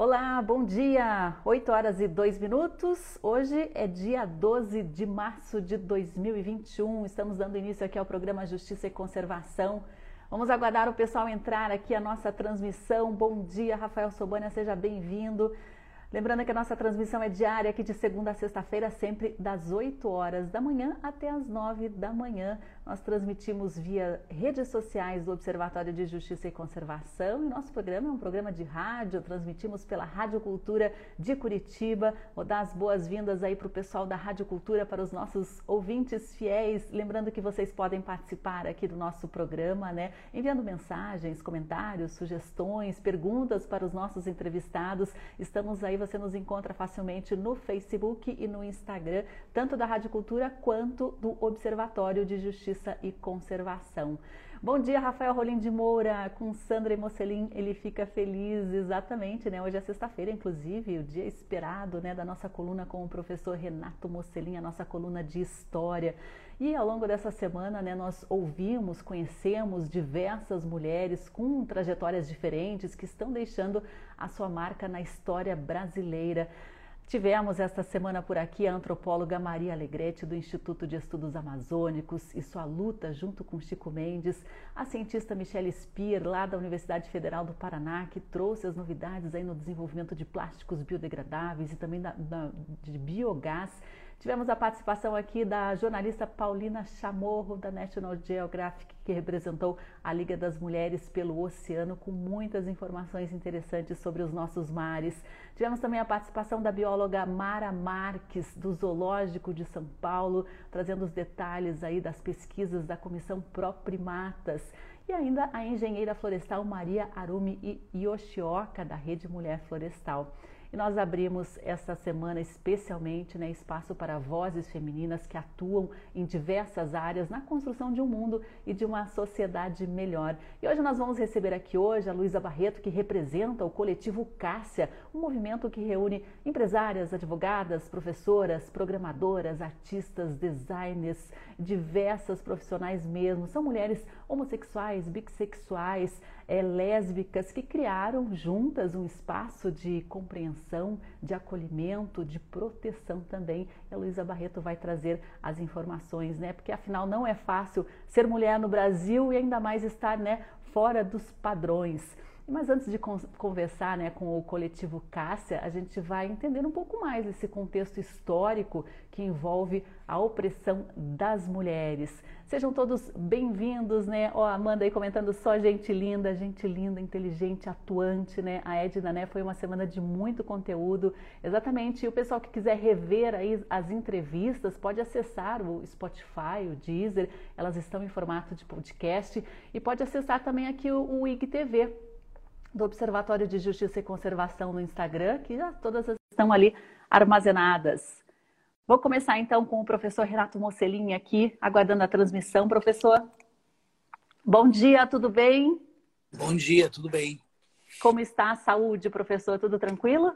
Olá, bom dia! 8 horas e 2 minutos. Hoje é dia 12 de março de 2021. Estamos dando início aqui ao programa Justiça e Conservação. Vamos aguardar o pessoal entrar aqui a nossa transmissão. Bom dia, Rafael Sobania, seja bem-vindo. Lembrando que a nossa transmissão é diária aqui de segunda a sexta-feira, sempre das 8 horas da manhã até as 9 da manhã. Nós transmitimos via redes sociais do Observatório de Justiça e Conservação e nosso programa é um programa de rádio, transmitimos pela Rádio Cultura de Curitiba. Vou dar as boas-vindas aí para o pessoal da Rádio Cultura, para os nossos ouvintes fiéis. Lembrando que vocês podem participar aqui do nosso programa, né? Enviando mensagens, comentários, sugestões, perguntas para os nossos entrevistados. Estamos aí, você nos encontra facilmente no Facebook e no Instagram, tanto da Rádio Cultura quanto do Observatório de Justiça Justiça e Conservação. Bom dia, Rafael Rolim de Moura, com Sandra Mocelin, ele fica feliz, exatamente, né? Hoje é sexta-feira, inclusive, o dia esperado, né, da nossa coluna com o professor Renato Mocelin, a nossa coluna de História. E ao longo dessa semana, né, nós ouvimos, conhecemos diversas mulheres com trajetórias diferentes que estão deixando a sua marca na história brasileira. Tivemos esta semana por aqui a antropóloga Maria Alegrete, do Instituto de Estudos Amazônicos, e sua luta junto com Chico Mendes, a cientista Michelle Spear, lá da Universidade Federal do Paraná, que trouxe as novidades aí no desenvolvimento de plásticos biodegradáveis e também da, da, de biogás Tivemos a participação aqui da jornalista Paulina Chamorro, da National Geographic, que representou a Liga das Mulheres pelo Oceano, com muitas informações interessantes sobre os nossos mares. Tivemos também a participação da bióloga Mara Marques, do Zoológico de São Paulo, trazendo os detalhes aí das pesquisas da Comissão Pro Primatas. E ainda a engenheira florestal Maria Arumi Yoshioka, da Rede Mulher Florestal. E nós abrimos esta semana especialmente né, espaço para vozes femininas que atuam em diversas áreas na construção de um mundo e de uma sociedade melhor. E hoje nós vamos receber aqui hoje a Luísa Barreto, que representa o coletivo Cássia, um movimento que reúne empresárias, advogadas, professoras, programadoras, artistas, designers, diversas profissionais mesmo. São mulheres homossexuais, bissexuais, é, lésbicas que criaram juntas um espaço de compreensão, de acolhimento, de proteção também. E a Luísa Barreto vai trazer as informações, né? Porque afinal não é fácil ser mulher no Brasil e ainda mais estar, né, fora dos padrões. Mas antes de conversar né, com o coletivo Cássia, a gente vai entender um pouco mais esse contexto histórico que envolve a opressão das mulheres. Sejam todos bem-vindos, né? Ó, Amanda aí comentando só gente linda, gente linda, inteligente, atuante, né? A Edna, né? Foi uma semana de muito conteúdo. Exatamente. E o pessoal que quiser rever aí as entrevistas pode acessar o Spotify, o Deezer. Elas estão em formato de podcast e pode acessar também aqui o, o IGTV do Observatório de Justiça e Conservação no Instagram, que já todas estão ali armazenadas. Vou começar então com o professor Renato Mocelin aqui, aguardando a transmissão. Professor, bom dia, tudo bem? Bom dia, tudo bem. Como está a saúde, professor? Tudo tranquilo?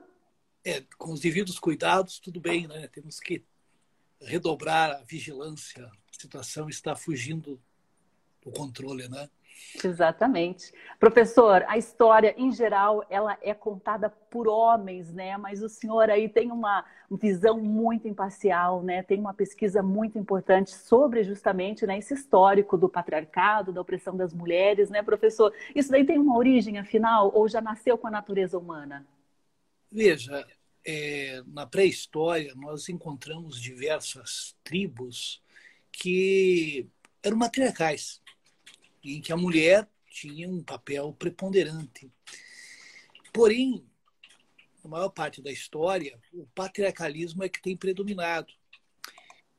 É, com os devidos cuidados, tudo bem, né? Temos que redobrar a vigilância. A situação está fugindo do controle, né? Exatamente. Professor, a história em geral ela é contada por homens, né? Mas o senhor aí tem uma visão muito imparcial, né? Tem uma pesquisa muito importante sobre justamente né, esse histórico do patriarcado, da opressão das mulheres, né, professor? Isso daí tem uma origem, afinal, ou já nasceu com a natureza humana? Veja, é, na pré-história nós encontramos diversas tribos que eram matriarcais em que a mulher tinha um papel preponderante. Porém, na maior parte da história, o patriarcalismo é que tem predominado.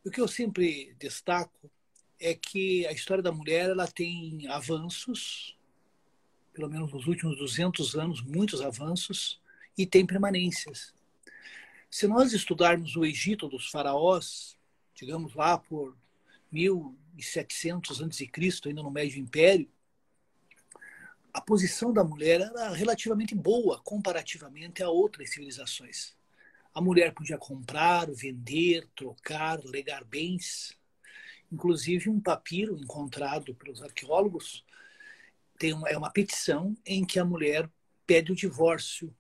O que eu sempre destaco é que a história da mulher ela tem avanços, pelo menos nos últimos 200 anos, muitos avanços, e tem permanências. Se nós estudarmos o Egito dos faraós, digamos lá por 1700 a.C., ainda no Médio Império, a posição da mulher era relativamente boa comparativamente a outras civilizações. A mulher podia comprar, vender, trocar, legar bens. Inclusive, um papiro encontrado pelos arqueólogos tem uma, é uma petição em que a mulher pede o divórcio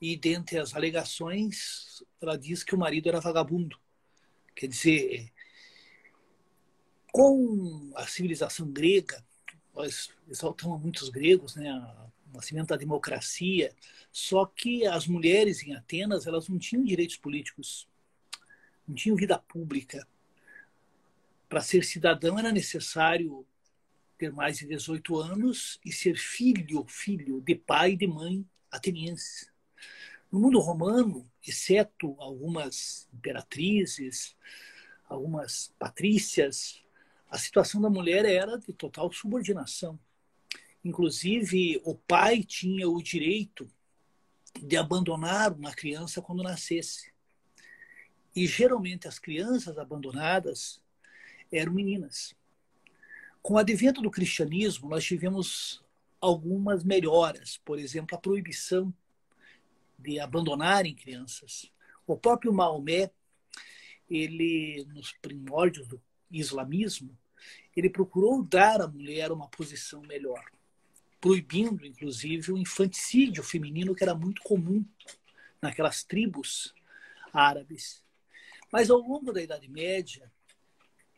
e dentre as alegações, ela diz que o marido era vagabundo. Quer dizer, com a civilização grega, nós exaltamos muitos gregos, né, o nascimento da democracia, só que as mulheres em Atenas, elas não tinham direitos políticos, não tinham vida pública. Para ser cidadão era necessário ter mais de 18 anos e ser filho, filho de pai e de mãe atenienses. No mundo romano, exceto algumas imperatrizes, algumas patrícias, a situação da mulher era de total subordinação. Inclusive, o pai tinha o direito de abandonar uma criança quando nascesse. E geralmente as crianças abandonadas eram meninas. Com o advento do cristianismo, nós tivemos algumas melhoras, por exemplo, a proibição de abandonarem crianças. O próprio Maomé, ele nos primórdios do islamismo, ele procurou dar à mulher uma posição melhor, proibindo, inclusive, o infanticídio feminino, que era muito comum naquelas tribos árabes. Mas ao longo da Idade Média,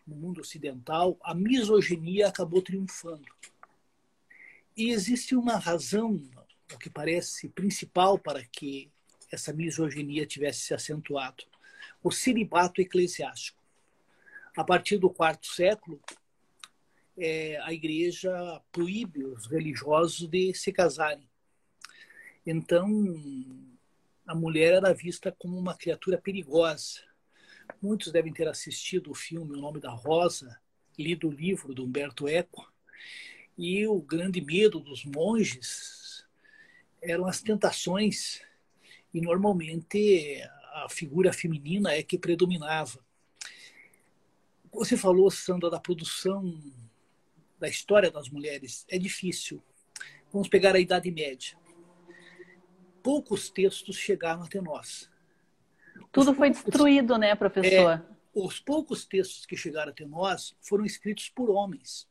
no mundo ocidental, a misoginia acabou triunfando. E existe uma razão, o que parece principal, para que essa misoginia tivesse se acentuado: o celibato eclesiástico a partir do quarto século, é, a igreja proíbe os religiosos de se casarem. Então, a mulher era vista como uma criatura perigosa. Muitos devem ter assistido o filme O Nome da Rosa, lido o livro do Humberto Eco, e o grande medo dos monges eram as tentações, e normalmente a figura feminina é que predominava. Você falou, Sandra, da produção da história das mulheres. É difícil. Vamos pegar a Idade Média. Poucos textos chegaram até nós. Tudo foi destruído, né, professor? É, os poucos textos que chegaram até nós foram escritos por homens.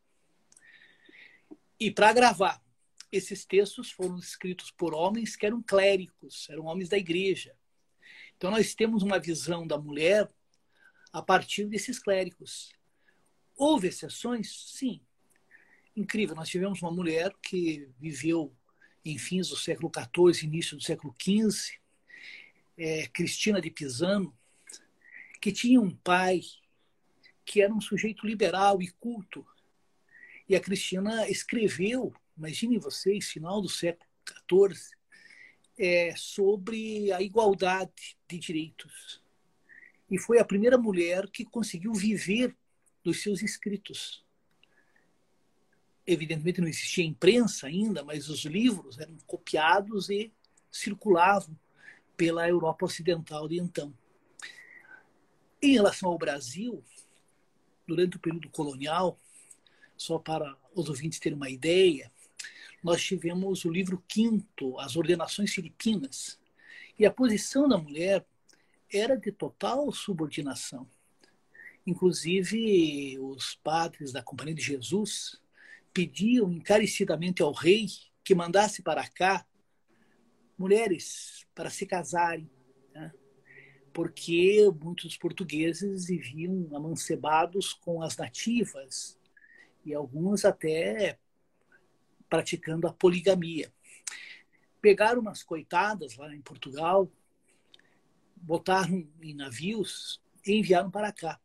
E para gravar, esses textos foram escritos por homens que eram clérigos, eram homens da igreja. Então nós temos uma visão da mulher a partir desses clérigos. Houve exceções? Sim. Incrível, nós tivemos uma mulher que viveu em fins do século XIV, início do século XV, é, Cristina de Pisano, que tinha um pai que era um sujeito liberal e culto. E a Cristina escreveu, imaginem vocês, final do século XIV, é, sobre a igualdade de direitos e foi a primeira mulher que conseguiu viver dos seus escritos. Evidentemente não existia imprensa ainda, mas os livros eram copiados e circulavam pela Europa Ocidental de então. Em relação ao Brasil, durante o período colonial, só para os ouvintes terem uma ideia, nós tivemos o livro quinto, As Ordenações Filipinas, e a posição da mulher era de total subordinação. Inclusive, os padres da Companhia de Jesus pediam encarecidamente ao rei que mandasse para cá mulheres para se casarem, né? porque muitos portugueses viviam amancebados com as nativas e alguns até praticando a poligamia. Pegaram umas coitadas lá em Portugal, botaram em navios e enviaram para cá.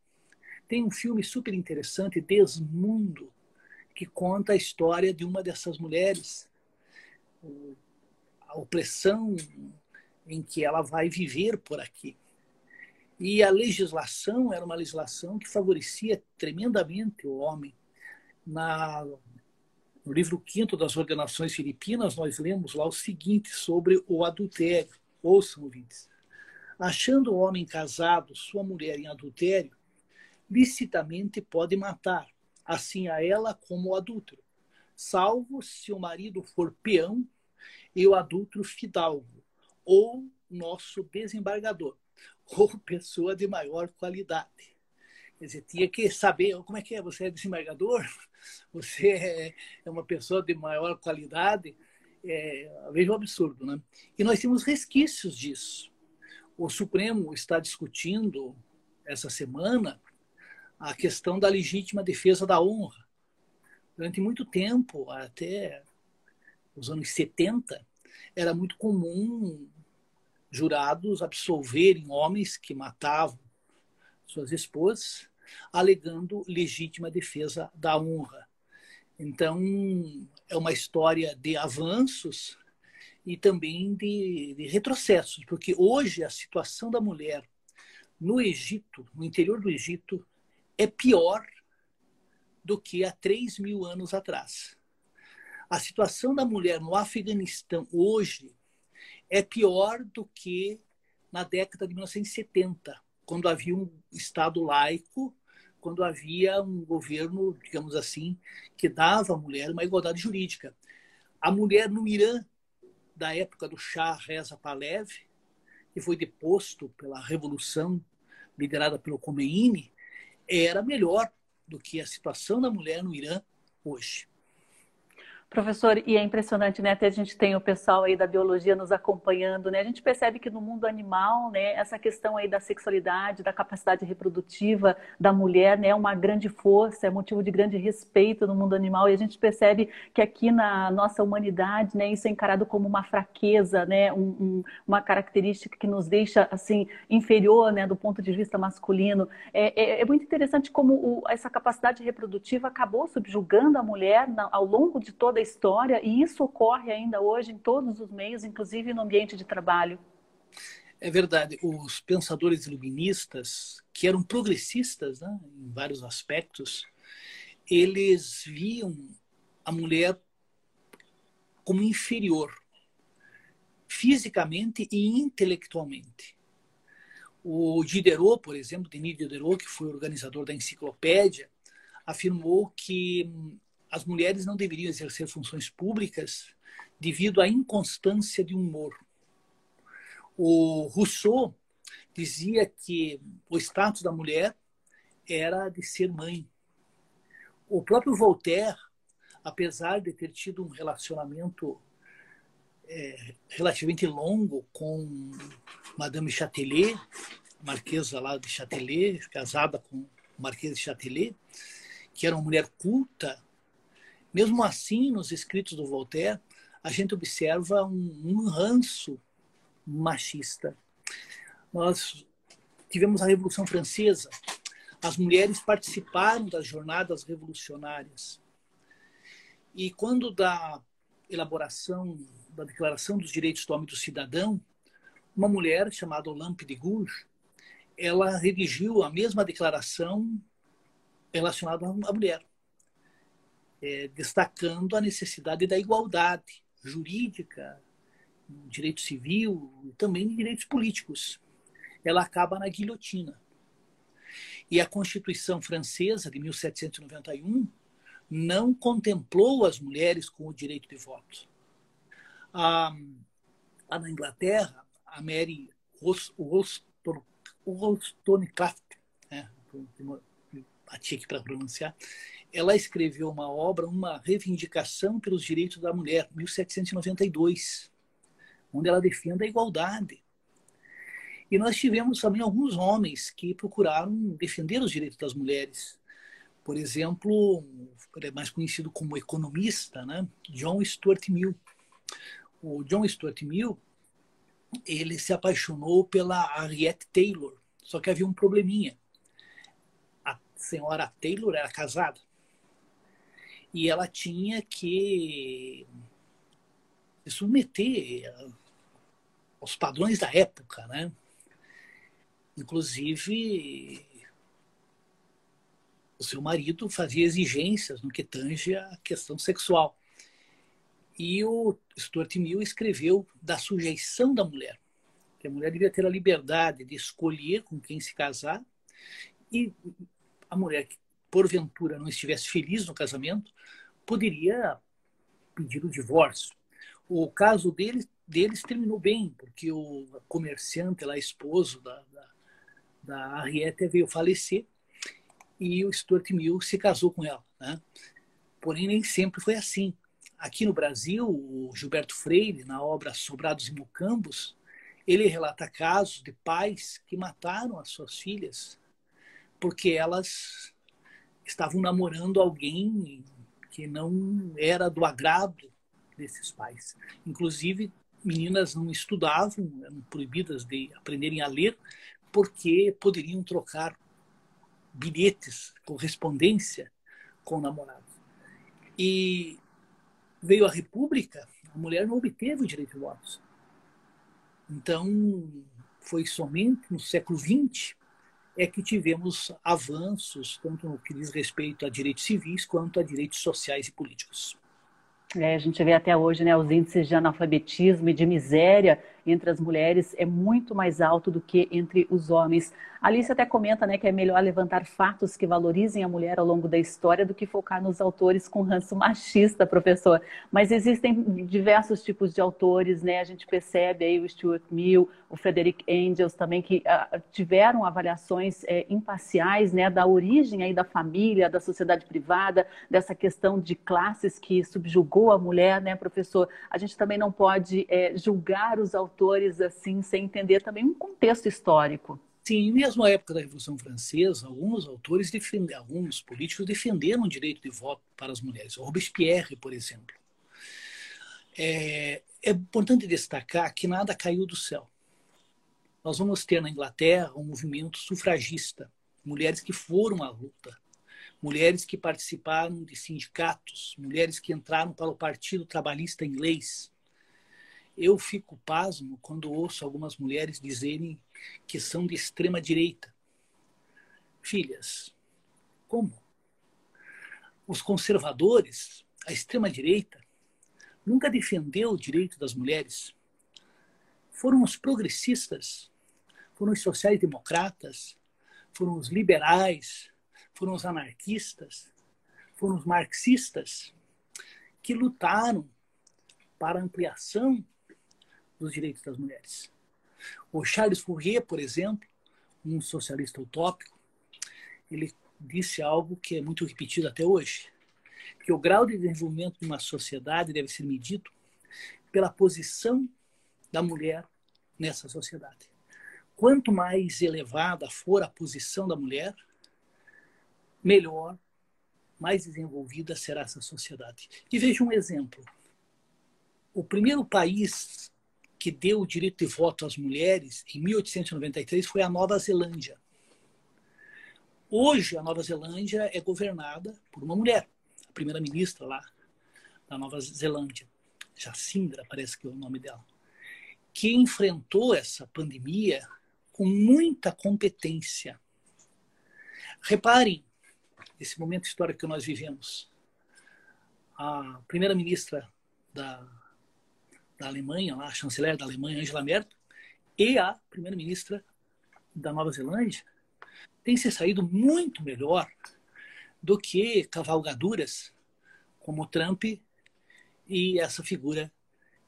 Tem um filme super interessante, Desmundo, que conta a história de uma dessas mulheres, a opressão em que ela vai viver por aqui. E a legislação era uma legislação que favorecia tremendamente o homem. Na, no livro quinto das Ordenações Filipinas, nós lemos lá o seguinte sobre o adultério. Ouçam, ouvintes achando o homem casado sua mulher em adultério, licitamente pode matar, assim a ela como o adúltero, salvo se o marido for peão e o adúltero fidalgo, ou nosso desembargador, ou pessoa de maior qualidade. Quer dizer, tinha que saber como é que é, você é desembargador, você é uma pessoa de maior qualidade, É, veja o absurdo, né? E nós temos resquícios disso. O Supremo está discutindo essa semana a questão da legítima defesa da honra. Durante muito tempo, até os anos 70, era muito comum jurados absolverem homens que matavam suas esposas, alegando legítima defesa da honra. Então, é uma história de avanços e também de, de retrocessos, porque hoje a situação da mulher no Egito, no interior do Egito, é pior do que há 3 mil anos atrás. A situação da mulher no Afeganistão hoje é pior do que na década de 1970, quando havia um Estado laico, quando havia um governo, digamos assim, que dava à mulher uma igualdade jurídica. A mulher no Irã, da época do Shah Reza Pahlavi, que foi deposto pela revolução liderada pelo Khomeini, era melhor do que a situação da mulher no Irã hoje. Professor, e é impressionante, né? Até a gente tem o pessoal aí da biologia nos acompanhando, né? A gente percebe que no mundo animal, né, essa questão aí da sexualidade, da capacidade reprodutiva da mulher, né, é uma grande força, é motivo de grande respeito no mundo animal. E a gente percebe que aqui na nossa humanidade, né, isso é encarado como uma fraqueza, né, um, um, uma característica que nos deixa assim inferior, né, do ponto de vista masculino. É, é, é muito interessante como o, essa capacidade reprodutiva acabou subjugando a mulher na, ao longo de toda a história, e isso ocorre ainda hoje em todos os meios, inclusive no ambiente de trabalho. É verdade. Os pensadores iluministas, que eram progressistas né, em vários aspectos, eles viam a mulher como inferior, fisicamente e intelectualmente. O Diderot, por exemplo, Denis Diderot, que foi organizador da enciclopédia, afirmou que as mulheres não deveriam exercer funções públicas devido à inconstância de humor. O Rousseau dizia que o status da mulher era de ser mãe. O próprio Voltaire, apesar de ter tido um relacionamento é, relativamente longo com Madame Châtelet, marquesa lá de Châtelet, casada com o Marquês de Châtelet, que era uma mulher culta, mesmo assim, nos escritos do Voltaire, a gente observa um, um ranço machista. Nós tivemos a Revolução Francesa, as mulheres participaram das jornadas revolucionárias. E quando da elaboração da Declaração dos Direitos do Homem e do Cidadão, uma mulher chamada Olympe de Gouges, ela redigiu a mesma declaração relacionada à mulher é, destacando a necessidade da igualdade jurídica, direito civil e também direitos políticos. Ela acaba na guilhotina. E a Constituição Francesa de 1791 não contemplou as mulheres com o direito de voto. Ah, lá na Inglaterra, a Mary Wollstonecraft, né, bati aqui para pronunciar, ela escreveu uma obra, uma reivindicação pelos direitos da mulher, 1792, onde ela defende a igualdade. E nós tivemos também alguns homens que procuraram defender os direitos das mulheres. Por exemplo, mais conhecido como economista, né? John Stuart Mill. O John Stuart Mill, ele se apaixonou pela Harriet Taylor, só que havia um probleminha. A senhora Taylor era casada e ela tinha que se submeter aos padrões da época, né? Inclusive, o seu marido fazia exigências no que tange a questão sexual. E o Stuart Mill escreveu da sujeição da mulher, que a mulher devia ter a liberdade de escolher com quem se casar e a mulher porventura não estivesse feliz no casamento, poderia pedir o divórcio. O caso deles, deles terminou bem, porque o comerciante, lá, esposo da, da, da Harriet, veio falecer e o Stuart Mill se casou com ela. Né? Porém, nem sempre foi assim. aqui no Brasil, o Gilberto Freire, na obra Sobrados e Mucambos, ele relata casos de pais que mataram as suas filhas porque elas estavam namorando alguém que não era do agrado desses pais. Inclusive, meninas não estudavam, eram proibidas de aprenderem a ler, porque poderiam trocar bilhetes, correspondência com o namorado. E veio a República, a mulher não obteve o direito de voto. Então, foi somente no século XX é que tivemos avanços, tanto no que diz respeito a direitos civis quanto a direitos sociais e políticos. É, a gente vê até hoje né, os índices de analfabetismo e de miséria entre as mulheres é muito mais alto do que entre os homens. Alice até comenta né, que é melhor levantar fatos que valorizem a mulher ao longo da história do que focar nos autores com ranço machista, professor. Mas existem diversos tipos de autores, né? A gente percebe aí o Stuart Mill, o Frederick Engels também, que uh, tiveram avaliações é, imparciais né, da origem aí da família, da sociedade privada, dessa questão de classes que subjugou a mulher, né, professor? A gente também não pode é, julgar os autores autores assim, sem entender também um contexto histórico. Sim, mesmo na época da Revolução Francesa, alguns autores defenderam, alguns políticos defenderam o direito de voto para as mulheres. Robespierre, por exemplo. É, é importante destacar que nada caiu do céu. Nós vamos ter na Inglaterra um movimento sufragista, mulheres que foram à luta, mulheres que participaram de sindicatos, mulheres que entraram para o Partido Trabalhista inglês, eu fico pasmo quando ouço algumas mulheres dizerem que são de extrema direita. Filhas, como? Os conservadores, a extrema direita, nunca defendeu o direito das mulheres. Foram os progressistas, foram os sociais-democratas, foram os liberais, foram os anarquistas, foram os marxistas que lutaram para a ampliação dos direitos das mulheres. O Charles Fourier, por exemplo, um socialista utópico, ele disse algo que é muito repetido até hoje, que o grau de desenvolvimento de uma sociedade deve ser medido pela posição da mulher nessa sociedade. Quanto mais elevada for a posição da mulher, melhor, mais desenvolvida será essa sociedade. E veja um exemplo. O primeiro país que deu o direito de voto às mulheres em 1893 foi a Nova Zelândia. Hoje, a Nova Zelândia é governada por uma mulher, a primeira-ministra lá da Nova Zelândia, Jacinda, parece que é o nome dela, que enfrentou essa pandemia com muita competência. Reparem esse momento histórico que nós vivemos. A primeira-ministra da da Alemanha, a chanceler da Alemanha, Angela Merkel, e a primeira-ministra da Nova Zelândia, têm se saído muito melhor do que cavalgaduras como Trump e essa figura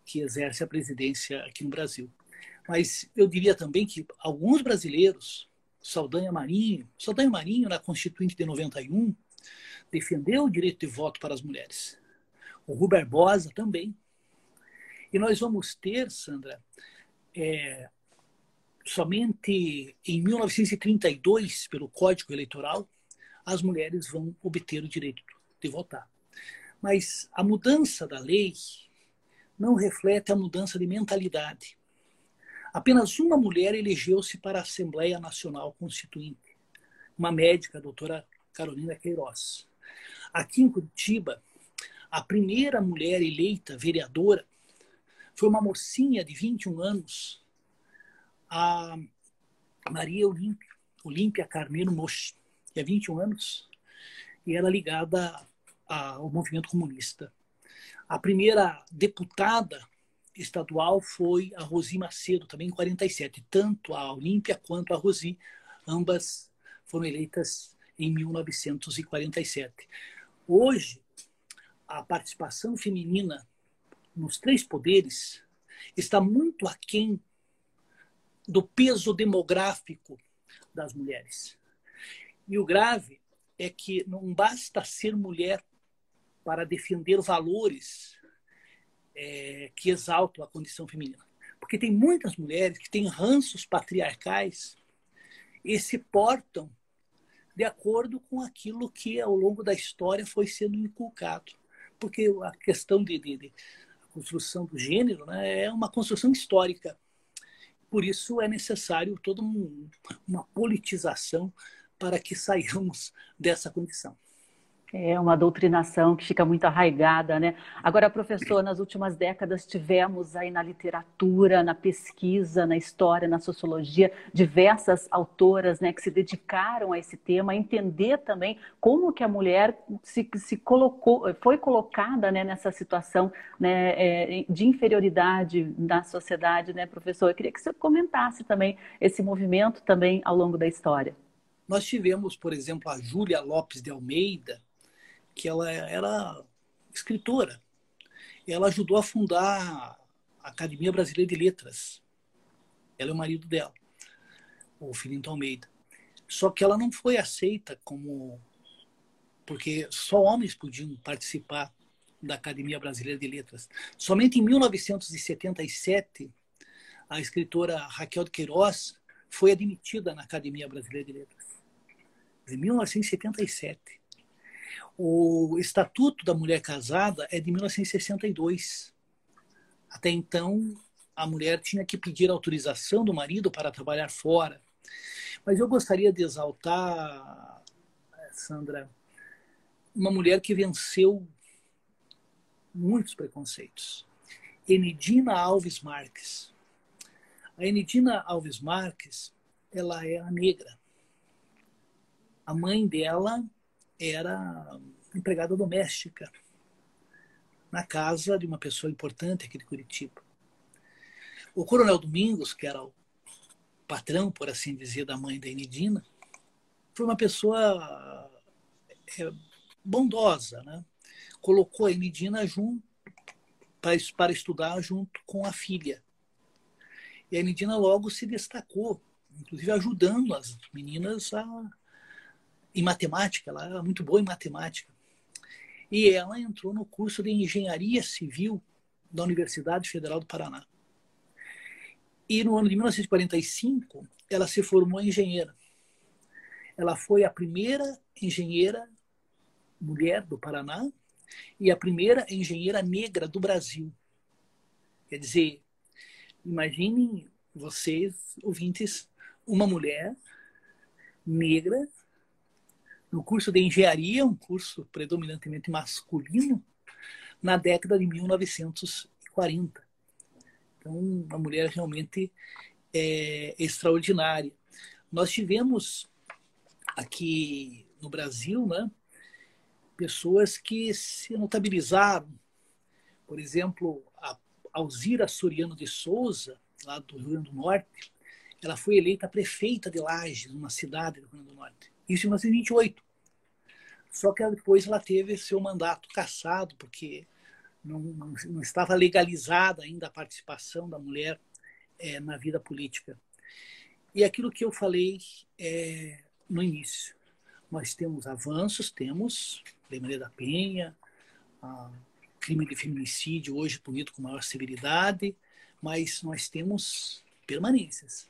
que exerce a presidência aqui no Brasil. Mas eu diria também que alguns brasileiros, Saldanha Marinho, Saldanha Marinho, na Constituinte de 91, defendeu o direito de voto para as mulheres. O Rui Barbosa também. E nós vamos ter, Sandra, é, somente em 1932, pelo Código Eleitoral, as mulheres vão obter o direito de votar. Mas a mudança da lei não reflete a mudança de mentalidade. Apenas uma mulher elegeu-se para a Assembleia Nacional Constituinte, uma médica, a doutora Carolina Queiroz. Aqui em Curitiba, a primeira mulher eleita vereadora foi uma mocinha de 21 anos, a Maria Olímpia, Carneiro Mochi, que é 21 anos, e era ligada ao movimento comunista. A primeira deputada estadual foi a Rosi Macedo, também em 47. Tanto a Olímpia quanto a Rosi, ambas foram eleitas em 1947. Hoje, a participação feminina nos três poderes está muito aquém do peso demográfico das mulheres. E o grave é que não basta ser mulher para defender valores é, que exaltam a condição feminina. Porque tem muitas mulheres que têm ranços patriarcais e se portam de acordo com aquilo que ao longo da história foi sendo inculcado. Porque a questão de, de, de construção do gênero né, é uma construção histórica. Por isso é necessário toda um, uma politização para que saiamos dessa condição. É uma doutrinação que fica muito arraigada, né? Agora, professor, nas últimas décadas tivemos aí na literatura, na pesquisa, na história, na sociologia, diversas autoras, né, que se dedicaram a esse tema, a entender também como que a mulher se, se colocou, foi colocada, né, nessa situação, né, é, de inferioridade na sociedade, né, professor? Eu queria que você comentasse também esse movimento também ao longo da história. Nós tivemos, por exemplo, a Júlia Lopes de Almeida, que ela era escritora. Ela ajudou a fundar a Academia Brasileira de Letras. Ela é o marido dela, o Filinto Almeida. Só que ela não foi aceita como. Porque só homens podiam participar da Academia Brasileira de Letras. Somente em 1977, a escritora Raquel de Queiroz foi admitida na Academia Brasileira de Letras. Em 1977. O Estatuto da Mulher Casada é de 1962. Até então, a mulher tinha que pedir autorização do marido para trabalhar fora. Mas eu gostaria de exaltar, Sandra, uma mulher que venceu muitos preconceitos. Enidina Alves Marques. A Enidina Alves Marques, ela é a negra. A mãe dela era empregada doméstica na casa de uma pessoa importante aqui de Curitiba. O Coronel Domingos, que era o patrão, por assim dizer, da mãe da Enidina, foi uma pessoa é, bondosa, né? Colocou a Enidina junto para, para estudar junto com a filha. E a Enidina logo se destacou, inclusive ajudando as meninas a em matemática, ela era muito boa em matemática. E ela entrou no curso de engenharia civil da Universidade Federal do Paraná. E no ano de 1945, ela se formou engenheira. Ela foi a primeira engenheira mulher do Paraná e a primeira engenheira negra do Brasil. Quer dizer, imaginem vocês, ouvintes, uma mulher negra no curso de engenharia, um curso predominantemente masculino, na década de 1940. Então, uma mulher realmente é, extraordinária. Nós tivemos aqui no Brasil, né, pessoas que se notabilizaram. Por exemplo, a Alzira Soriano de Souza, lá do Rio Grande do Norte, ela foi eleita prefeita de Lages, uma cidade do Rio Grande do Norte. Isso em 1928. Só que depois ela teve seu mandato cassado, porque não, não, não estava legalizada ainda a participação da mulher é, na vida política. E aquilo que eu falei é, no início. Nós temos avanços, temos Lei Maria da Penha, crime de feminicídio hoje punido com maior severidade, mas nós temos permanências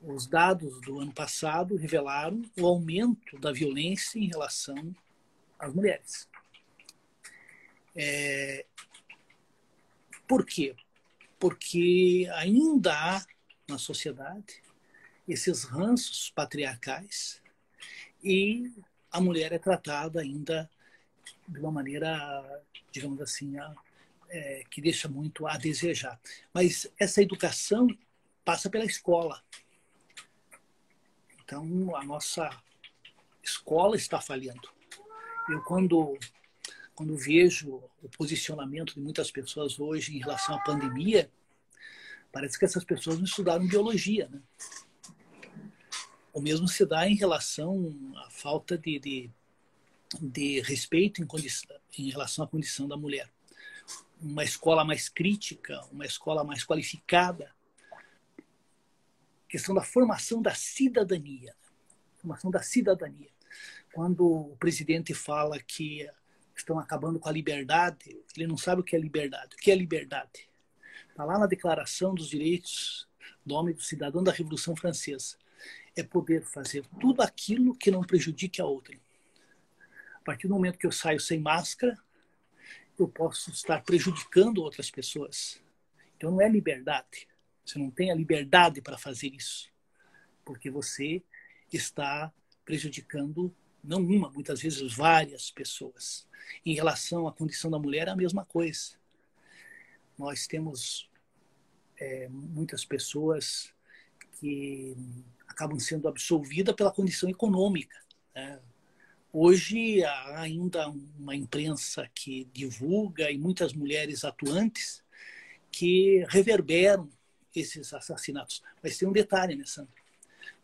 os dados do ano passado revelaram o aumento da violência em relação às mulheres. É... Por quê? Porque ainda há na sociedade esses ranços patriarcais e a mulher é tratada ainda de uma maneira, digamos assim, é, que deixa muito a desejar. Mas essa educação passa pela escola. Então, a nossa escola está falhando. Eu, quando, quando vejo o posicionamento de muitas pessoas hoje em relação à pandemia, parece que essas pessoas não estudaram biologia. Né? O mesmo se dá em relação à falta de, de, de respeito em, em relação à condição da mulher. Uma escola mais crítica, uma escola mais qualificada, questão da formação da cidadania. Formação da cidadania. Quando o presidente fala que estão acabando com a liberdade, ele não sabe o que é liberdade. O que é liberdade? Está lá na Declaração dos Direitos do Homem e do Cidadão da Revolução Francesa. É poder fazer tudo aquilo que não prejudique a outrem. A partir do momento que eu saio sem máscara, eu posso estar prejudicando outras pessoas. Então não é liberdade. Você não tem a liberdade para fazer isso, porque você está prejudicando não uma, muitas vezes várias pessoas. Em relação à condição da mulher, é a mesma coisa. Nós temos é, muitas pessoas que acabam sendo absolvidas pela condição econômica. Né? Hoje há ainda uma imprensa que divulga e muitas mulheres atuantes que reverberam esses assassinatos. Mas tem um detalhe, né, Sandra?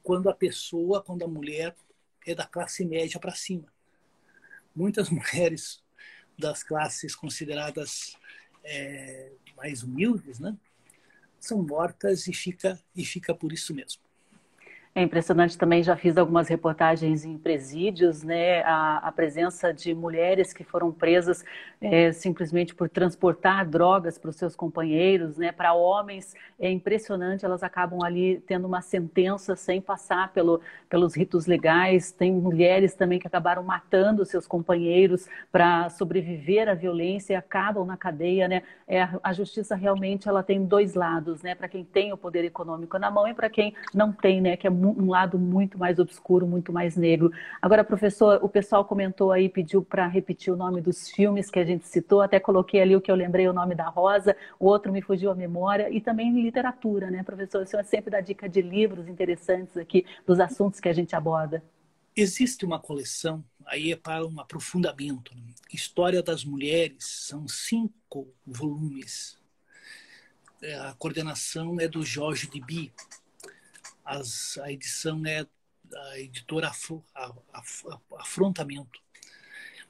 Quando a pessoa, quando a mulher é da classe média para cima. Muitas mulheres das classes consideradas é, mais humildes, né, são mortas e fica e fica por isso mesmo. É impressionante também, já fiz algumas reportagens em presídios, né? A, a presença de mulheres que foram presas é, simplesmente por transportar drogas para os seus companheiros, né? Para homens é impressionante, elas acabam ali tendo uma sentença sem passar pelo, pelos ritos legais. Tem mulheres também que acabaram matando seus companheiros para sobreviver à violência e acabam na cadeia, né? É, a justiça realmente ela tem dois lados, né? Para quem tem o poder econômico na mão e para quem não tem, né? Que é um lado muito mais obscuro, muito mais negro. Agora, professor, o pessoal comentou aí, pediu para repetir o nome dos filmes que a gente citou, até coloquei ali o que eu lembrei, o nome da Rosa, o outro me fugiu a memória, e também literatura, né, professor? O senhor sempre dá dica de livros interessantes aqui, dos assuntos que a gente aborda. Existe uma coleção, aí é para um aprofundamento. História das Mulheres, são cinco volumes. É, a coordenação é do Jorge de Bi as, a edição é da editora Afrontamento.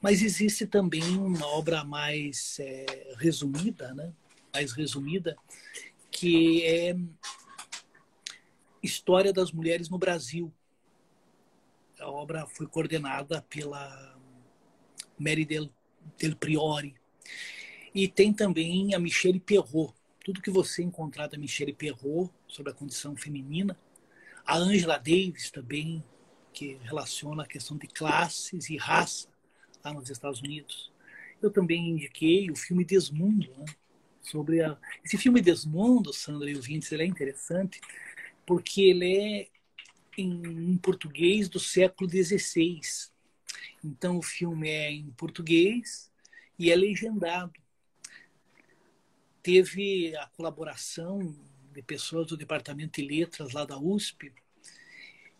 Mas existe também uma obra mais é, resumida, né? mais resumida, que é História das Mulheres no Brasil. A obra foi coordenada pela Mary Del, Del Priori. E tem também a Michelle Perrot. Tudo que você encontrar da Michelle Perrot sobre a condição feminina a Angela Davis também, que relaciona a questão de classes e raça lá nos Estados Unidos. Eu também indiquei o filme Desmundo, né? sobre a... esse filme Desmundo, Sandra e ouvintes, ele é interessante porque ele é em, português do século XVI. Então o filme é em português e é legendado. Teve a colaboração de pessoas do Departamento de Letras lá da USP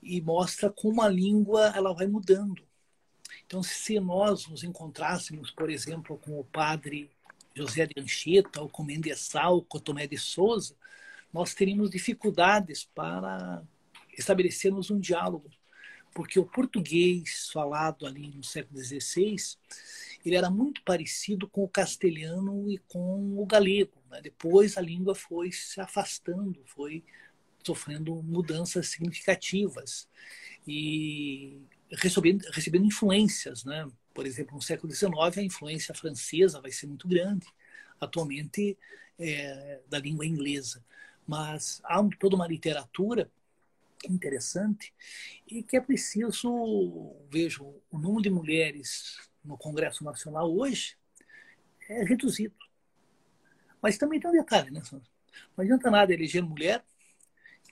e mostra como a língua ela vai mudando. Então, se nós nos encontrássemos, por exemplo, com o padre José de Anchieta, ou com Mendessal, com Tomé de Souza, nós teríamos dificuldades para estabelecermos um diálogo, porque o português falado ali no século XVI ele era muito parecido com o castelhano e com o galego. Né? Depois a língua foi se afastando, foi sofrendo mudanças significativas e recebendo, recebendo influências. Né? Por exemplo, no século XIX, a influência francesa vai ser muito grande, atualmente é, da língua inglesa. Mas há toda uma literatura interessante e que é preciso, vejo, o número de mulheres no Congresso Nacional hoje é reduzido. Mas também tem um detalhe, né? Não adianta nada eleger mulher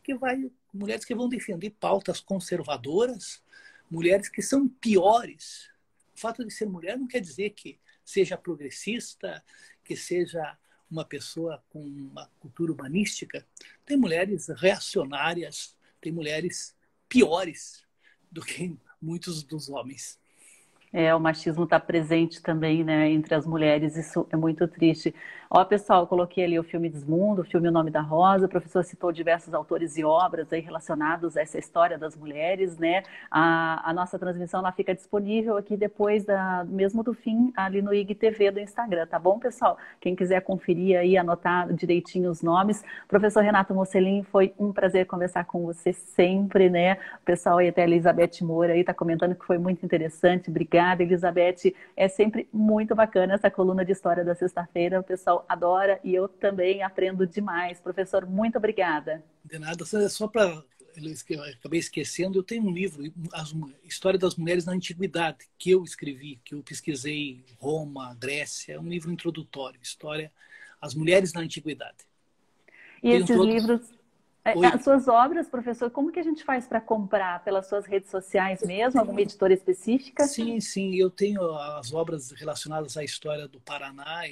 que vai mulheres que vão defender pautas conservadoras, mulheres que são piores. O fato de ser mulher não quer dizer que seja progressista, que seja uma pessoa com uma cultura humanística. Tem mulheres reacionárias, tem mulheres piores do que muitos dos homens. É, o machismo está presente também, né, entre as mulheres, isso é muito triste. Ó, pessoal, coloquei ali o filme Desmundo, o filme O Nome da Rosa, o professor citou diversos autores e obras aí relacionados a essa história das mulheres, né? A, a nossa transmissão lá fica disponível aqui depois da, mesmo do fim, ali no IGTV do Instagram, tá bom, pessoal? Quem quiser conferir aí, anotar direitinho os nomes. Professor Renato Mocelin, foi um prazer conversar com você sempre, né? O pessoal aí até a Elizabeth Moura aí tá comentando que foi muito interessante, obrigada obrigada, Elizabeth. É sempre muito bacana essa coluna de história da sexta-feira. O pessoal adora e eu também aprendo demais. Professor, muito obrigada. De nada, só para acabei esquecendo, eu tenho um livro, a História das Mulheres na Antiguidade, que eu escrevi, que eu pesquisei Roma, Grécia, é um livro introdutório, História, as Mulheres na Antiguidade. E Tem esses um livros, Oi. as suas obras, professor, como que a gente faz para comprar? Pelas suas redes sociais mesmo? Alguma editora específica? Sim, sim, eu tenho as obras relacionadas à história do Paraná,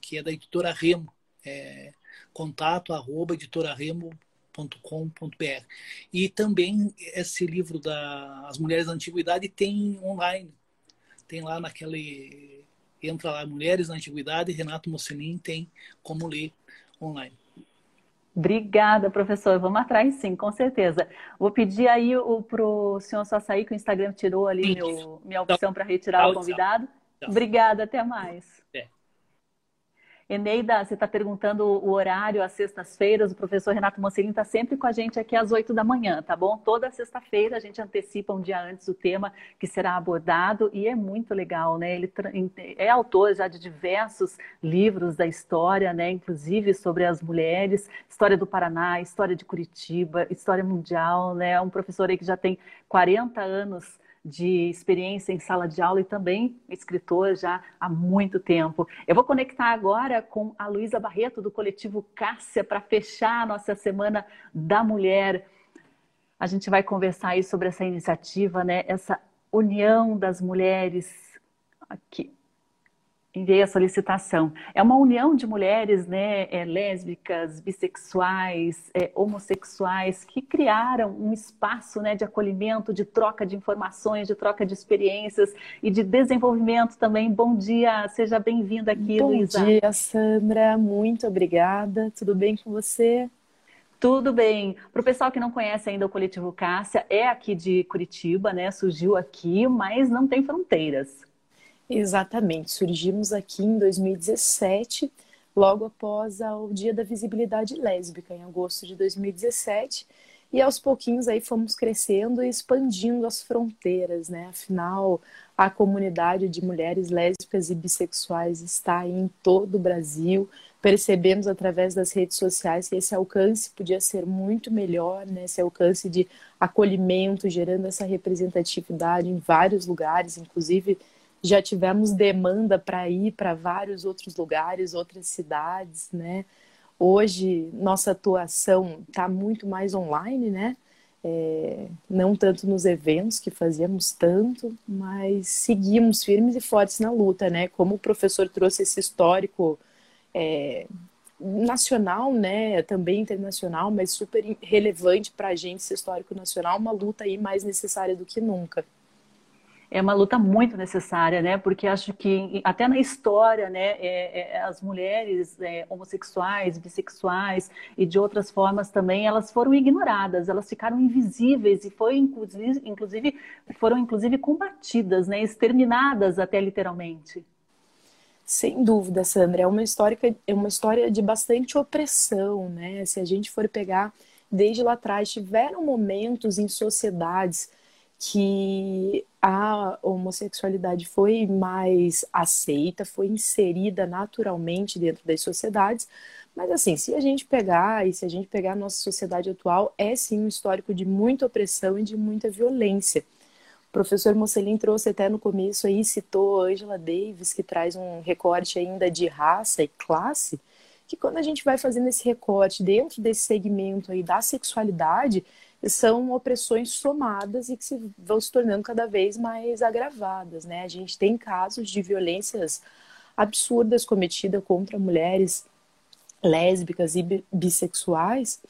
que é da editora Remo, é, contato arroba editoraremo.com www.mulheres.com.br. E também esse livro da As Mulheres da Antiguidade tem online. Tem lá naquele. Entra lá, Mulheres da Antiguidade, Renato Mocelin tem como ler online. Obrigada, professor. Vamos atrás, sim, com certeza. Vou pedir aí para o senhor só sair, que o Instagram tirou ali meu, minha opção para retirar o convidado. Obrigada, até mais. É. Eneida, você está perguntando o horário às sextas-feiras. O professor Renato Mocelin está sempre com a gente aqui às oito da manhã, tá bom? Toda sexta-feira a gente antecipa um dia antes o tema que será abordado e é muito legal, né? Ele é autor já de diversos livros da história, né? Inclusive sobre as mulheres, história do Paraná, história de Curitiba, história mundial, né? É um professor aí que já tem 40 anos de experiência em sala de aula e também escritor já há muito tempo. Eu vou conectar agora com a Luísa Barreto, do coletivo Cássia, para fechar a nossa Semana da Mulher. A gente vai conversar aí sobre essa iniciativa, né? essa união das mulheres aqui enviei a solicitação. É uma união de mulheres né, é, lésbicas, bissexuais, é, homossexuais, que criaram um espaço né, de acolhimento, de troca de informações, de troca de experiências e de desenvolvimento também. Bom dia, seja bem-vinda aqui, Bom Luísa. Bom dia, Sandra. Muito obrigada. Tudo bem com você? Tudo bem. Para o pessoal que não conhece ainda o Coletivo Cássia, é aqui de Curitiba, né? Surgiu aqui, mas não tem fronteiras. Exatamente. Surgimos aqui em 2017, logo após o Dia da Visibilidade Lésbica, em agosto de 2017. E aos pouquinhos aí fomos crescendo e expandindo as fronteiras, né? Afinal, a comunidade de mulheres lésbicas e bissexuais está em todo o Brasil. Percebemos através das redes sociais que esse alcance podia ser muito melhor, né? Esse alcance de acolhimento, gerando essa representatividade em vários lugares, inclusive já tivemos demanda para ir para vários outros lugares, outras cidades, né? Hoje nossa atuação está muito mais online, né? É, não tanto nos eventos que fazíamos tanto, mas seguimos firmes e fortes na luta, né? Como o professor trouxe esse histórico é, nacional, né? Também internacional, mas super relevante para a gente esse histórico nacional, uma luta aí mais necessária do que nunca é uma luta muito necessária, né? Porque acho que até na história, né, é, é, as mulheres é, homossexuais, bissexuais e de outras formas também, elas foram ignoradas, elas ficaram invisíveis e foi inclusive, inclusive foram inclusive combatidas, né, exterminadas até literalmente. Sem dúvida, Sandra, é uma história é uma história de bastante opressão, né? Se a gente for pegar desde lá atrás, tiveram momentos em sociedades que a homossexualidade foi mais aceita, foi inserida naturalmente dentro das sociedades. Mas assim, se a gente pegar e se a gente pegar a nossa sociedade atual, é sim um histórico de muita opressão e de muita violência. O professor Mocelin trouxe até no começo aí, citou Angela Davis, que traz um recorte ainda de raça e classe, que quando a gente vai fazendo esse recorte dentro desse segmento aí da sexualidade, são opressões somadas e que se, vão se tornando cada vez mais agravadas. Né? A gente tem casos de violências absurdas cometidas contra mulheres lésbicas e bissexuais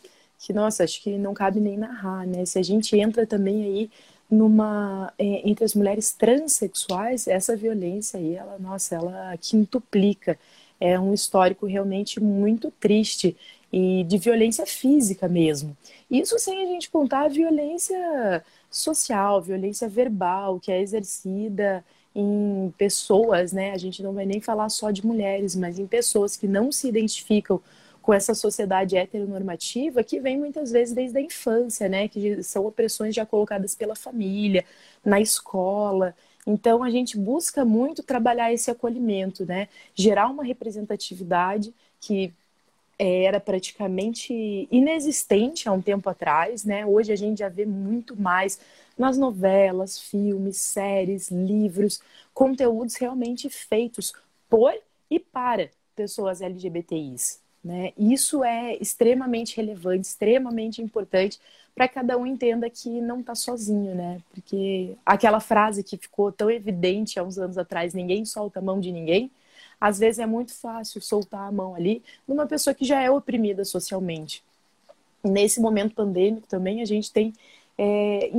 que, nossa, acho que não cabe nem narrar, né? Se a gente entra também aí numa é, entre as mulheres transexuais, essa violência aí, ela, nossa, ela quintuplica. É um histórico realmente muito triste e de violência física mesmo. Isso sem a gente contar a violência social, violência verbal que é exercida em pessoas, né? A gente não vai nem falar só de mulheres, mas em pessoas que não se identificam com essa sociedade heteronormativa que vem muitas vezes desde a infância, né? Que são opressões já colocadas pela família, na escola. Então a gente busca muito trabalhar esse acolhimento, né? Gerar uma representatividade que era praticamente inexistente há um tempo atrás, né? Hoje a gente já vê muito mais nas novelas, filmes, séries, livros, conteúdos realmente feitos por e para pessoas LGBTIs. Né? Isso é extremamente relevante, extremamente importante para cada um entenda que não está sozinho, né? Porque aquela frase que ficou tão evidente há uns anos atrás, ninguém solta a mão de ninguém, às vezes é muito fácil soltar a mão ali numa pessoa que já é oprimida socialmente. Nesse momento pandêmico também a gente tem é,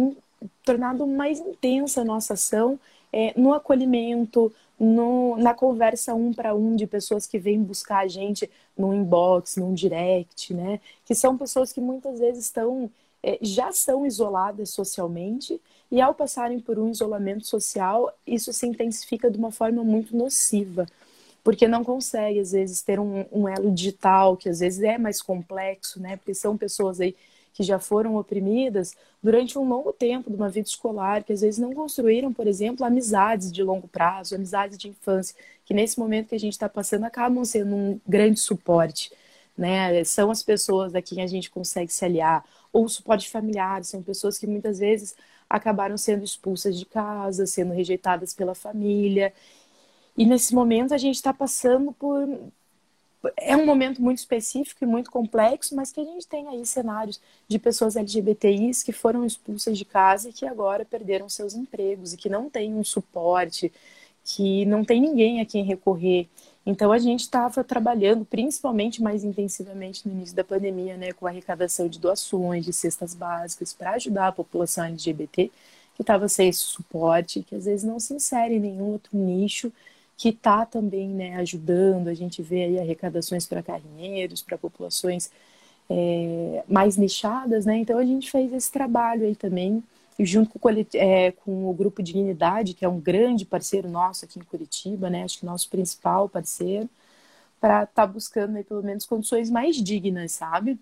tornado mais intensa a nossa ação é, no acolhimento, no, na conversa um para um de pessoas que vêm buscar a gente no inbox, no direct, né? Que são pessoas que muitas vezes estão é, já são isoladas socialmente e ao passarem por um isolamento social, isso se intensifica de uma forma muito nociva, porque não consegue às vezes ter um, um elo digital que às vezes é mais complexo, né? Porque são pessoas aí que já foram oprimidas durante um longo tempo de uma vida escolar, que às vezes não construíram, por exemplo, amizades de longo prazo, amizades de infância, que nesse momento que a gente está passando acabam sendo um grande suporte. Né? São as pessoas a quem a gente consegue se aliar, ou suporte familiar, são pessoas que muitas vezes acabaram sendo expulsas de casa, sendo rejeitadas pela família. E nesse momento a gente está passando por, é um momento muito específico e muito complexo, mas que a gente tem aí cenários de pessoas LGBTIs que foram expulsas de casa e que agora perderam seus empregos e que não têm um suporte, que não tem ninguém a quem recorrer. Então a gente estava trabalhando, principalmente mais intensivamente no início da pandemia, né, com a arrecadação de doações, de cestas básicas para ajudar a população LGBT que estava sem esse suporte, que às vezes não se insere em nenhum outro nicho que está também né, ajudando. A gente vê aí arrecadações para carrinheiros, para populações é, mais nichadas, né? Então a gente fez esse trabalho aí também, junto com o, é, com o Grupo Dignidade, que é um grande parceiro nosso aqui em Curitiba, né? Acho que nosso principal parceiro, para estar tá buscando aí pelo menos condições mais dignas, sabe?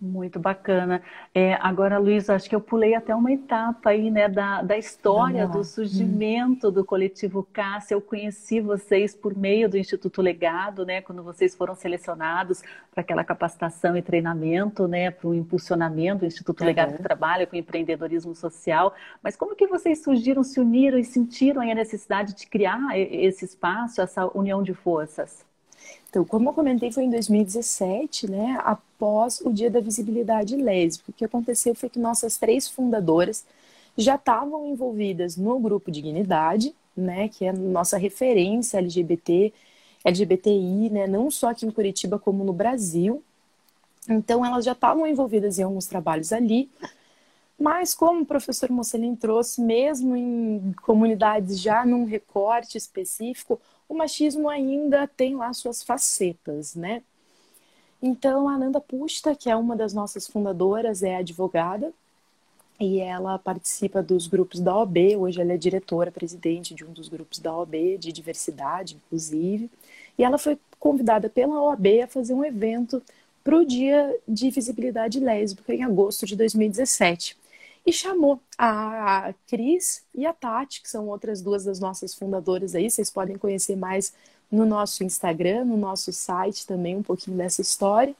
Muito bacana. É, agora, Luiz, acho que eu pulei até uma etapa aí, né, da, da história do surgimento do coletivo Cássia. Eu conheci vocês por meio do Instituto Legado, né, quando vocês foram selecionados para aquela capacitação e treinamento, né, para o impulsionamento. O Instituto uhum. Legado que trabalha com empreendedorismo social. Mas como que vocês surgiram, se uniram e sentiram a necessidade de criar esse espaço, essa união de forças? Então, como eu comentei, foi em 2017, né, após o Dia da Visibilidade Lésbica. O que aconteceu foi que nossas três fundadoras já estavam envolvidas no grupo Dignidade, né, que é nossa referência LGBT, LGBTI, né, não só aqui em Curitiba como no Brasil. Então, elas já estavam envolvidas em alguns trabalhos ali. Mas, como o professor Mocelin trouxe, mesmo em comunidades já num recorte específico, o machismo ainda tem lá suas facetas, né? Então, a Ananda Pusta, que é uma das nossas fundadoras, é advogada e ela participa dos grupos da OB. Hoje ela é diretora, presidente de um dos grupos da OB, de diversidade, inclusive. E ela foi convidada pela OAB a fazer um evento para o Dia de Visibilidade Lésbica em agosto de 2017 e chamou a Cris e a Tati, que são outras duas das nossas fundadoras aí. Vocês podem conhecer mais no nosso Instagram, no nosso site também, um pouquinho dessa história.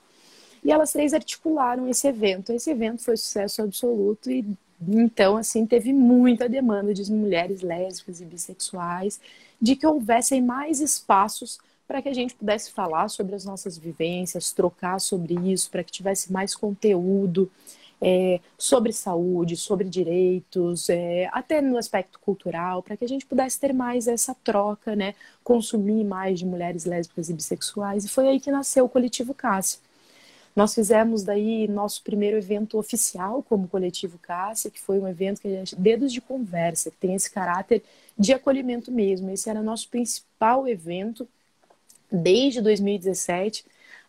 E elas três articularam esse evento. Esse evento foi sucesso absoluto e então, assim, teve muita demanda de mulheres lésbicas e bissexuais de que houvessem mais espaços para que a gente pudesse falar sobre as nossas vivências, trocar sobre isso, para que tivesse mais conteúdo é, sobre saúde, sobre direitos, é, até no aspecto cultural, para que a gente pudesse ter mais essa troca, né? consumir mais de mulheres lésbicas e bissexuais. E foi aí que nasceu o Coletivo Cássia. Nós fizemos daí nosso primeiro evento oficial como Coletivo Cássia, que foi um evento que a gente, dedos de conversa, que tem esse caráter de acolhimento mesmo. Esse era nosso principal evento desde 2017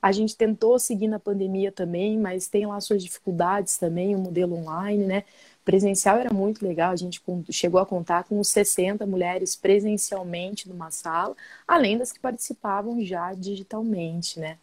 a gente tentou seguir na pandemia também, mas tem lá suas dificuldades também, o modelo online, né? Presencial era muito legal, a gente chegou a contar com 60 mulheres presencialmente numa sala, além das que participavam já digitalmente, né?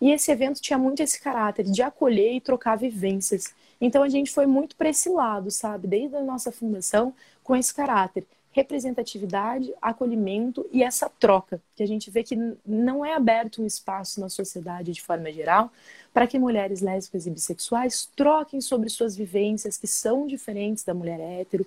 E esse evento tinha muito esse caráter de acolher e trocar vivências. Então a gente foi muito para esse lado, sabe? Desde a nossa fundação, com esse caráter representatividade, acolhimento e essa troca, que a gente vê que não é aberto um espaço na sociedade de forma geral para que mulheres lésbicas e bissexuais troquem sobre suas vivências que são diferentes da mulher hétero,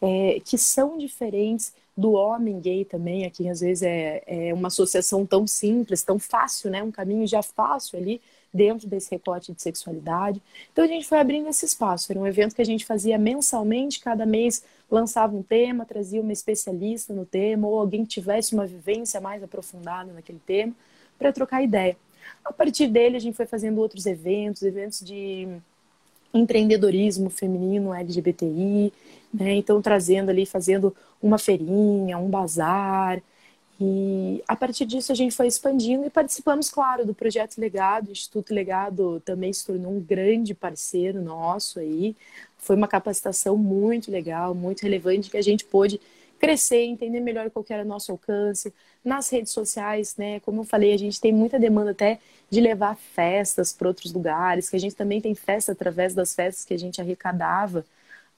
é, que são diferentes do homem gay também, aqui às vezes é, é uma associação tão simples, tão fácil, né? um caminho já fácil ali dentro desse recorte de sexualidade. Então a gente foi abrindo esse espaço. Era um evento que a gente fazia mensalmente, cada mês lançava um tema, trazia uma especialista no tema, ou alguém que tivesse uma vivência mais aprofundada naquele tema, para trocar ideia. A partir dele, a gente foi fazendo outros eventos, eventos de empreendedorismo feminino LGBTI, né? Então trazendo ali, fazendo uma feirinha, um bazar, e a partir disso a gente foi expandindo e participamos, claro, do projeto Legado. O Instituto Legado também se tornou um grande parceiro nosso aí. Foi uma capacitação muito legal, muito relevante, que a gente pôde crescer, entender melhor qual era o nosso alcance. Nas redes sociais, né? Como eu falei, a gente tem muita demanda até de levar festas para outros lugares, que a gente também tem festa através das festas que a gente arrecadava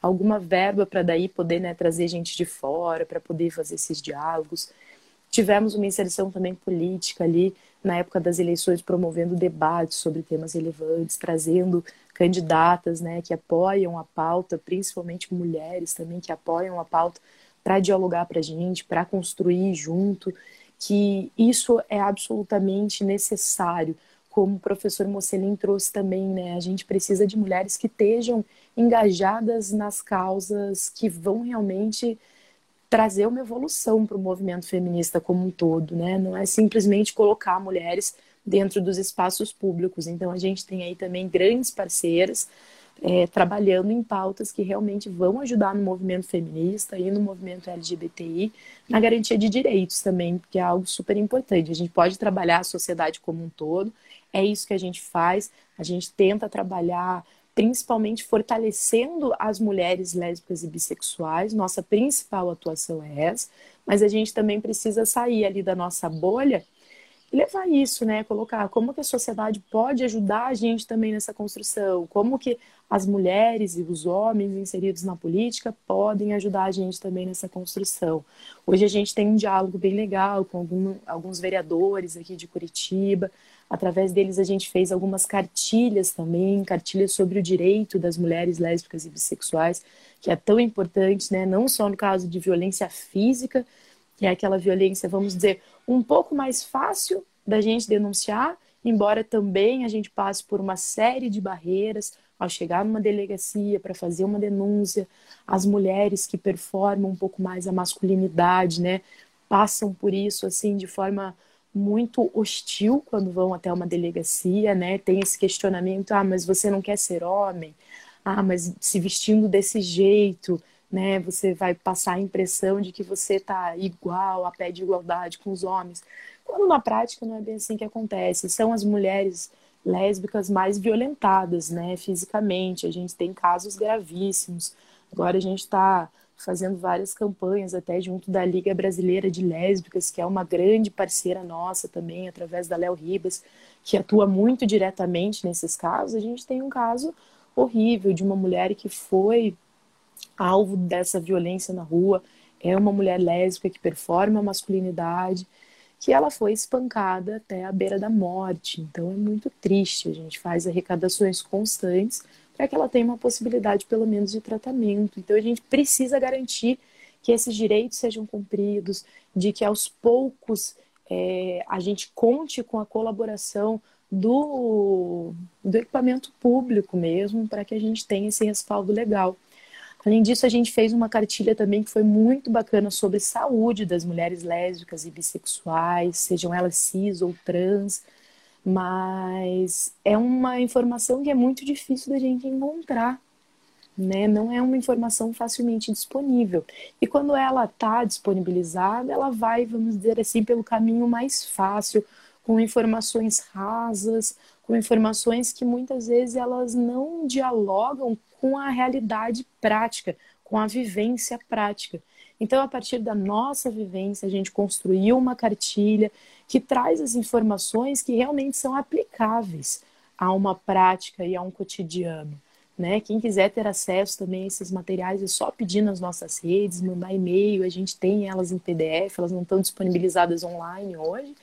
alguma verba para daí poder né, trazer gente de fora, para poder fazer esses diálogos. Tivemos uma inserção também política ali na época das eleições, promovendo debates sobre temas relevantes, trazendo candidatas né, que apoiam a pauta, principalmente mulheres também que apoiam a pauta, para dialogar para a gente, para construir junto, que isso é absolutamente necessário. Como o professor Mocelin trouxe também, né, a gente precisa de mulheres que estejam engajadas nas causas que vão realmente trazer uma evolução para o movimento feminista como um todo, né? Não é simplesmente colocar mulheres dentro dos espaços públicos. Então a gente tem aí também grandes parceiras é, trabalhando em pautas que realmente vão ajudar no movimento feminista e no movimento LGBTI na garantia de direitos também, que é algo super importante. A gente pode trabalhar a sociedade como um todo, é isso que a gente faz. A gente tenta trabalhar principalmente fortalecendo as mulheres lésbicas e bissexuais. Nossa principal atuação é essa, mas a gente também precisa sair ali da nossa bolha e levar isso, né? Colocar como que a sociedade pode ajudar a gente também nessa construção, como que as mulheres e os homens inseridos na política podem ajudar a gente também nessa construção. Hoje a gente tem um diálogo bem legal com algum, alguns vereadores aqui de Curitiba, Através deles a gente fez algumas cartilhas também, cartilhas sobre o direito das mulheres lésbicas e bissexuais, que é tão importante, né? Não só no caso de violência física, que é aquela violência, vamos dizer, um pouco mais fácil da gente denunciar, embora também a gente passe por uma série de barreiras ao chegar numa delegacia para fazer uma denúncia, as mulheres que performam um pouco mais a masculinidade, né, passam por isso assim de forma muito hostil quando vão até uma delegacia, né? Tem esse questionamento: ah, mas você não quer ser homem? Ah, mas se vestindo desse jeito, né? Você vai passar a impressão de que você está igual, a pé de igualdade com os homens. Quando na prática não é bem assim que acontece. São as mulheres lésbicas mais violentadas, né? Fisicamente. A gente tem casos gravíssimos. Agora a gente está fazendo várias campanhas até junto da Liga Brasileira de Lésbicas, que é uma grande parceira nossa também, através da Léo Ribas, que atua muito diretamente nesses casos. A gente tem um caso horrível de uma mulher que foi alvo dessa violência na rua, é uma mulher lésbica que performa a masculinidade, que ela foi espancada até a beira da morte. Então é muito triste. A gente faz arrecadações constantes para que ela tenha uma possibilidade, pelo menos, de tratamento. Então, a gente precisa garantir que esses direitos sejam cumpridos, de que aos poucos é, a gente conte com a colaboração do, do equipamento público mesmo, para que a gente tenha esse respaldo legal. Além disso, a gente fez uma cartilha também que foi muito bacana sobre saúde das mulheres lésbicas e bissexuais, sejam elas cis ou trans, mas é uma informação que é muito difícil da gente encontrar, né? Não é uma informação facilmente disponível. E quando ela está disponibilizada, ela vai, vamos dizer assim, pelo caminho mais fácil, com informações rasas, com informações que muitas vezes elas não dialogam com a realidade prática, com a vivência prática. Então, a partir da nossa vivência, a gente construiu uma cartilha que traz as informações que realmente são aplicáveis a uma prática e a um cotidiano. Né? Quem quiser ter acesso também a esses materiais é só pedir nas nossas redes, mandar e-mail, a gente tem elas em PDF, elas não estão disponibilizadas online hoje,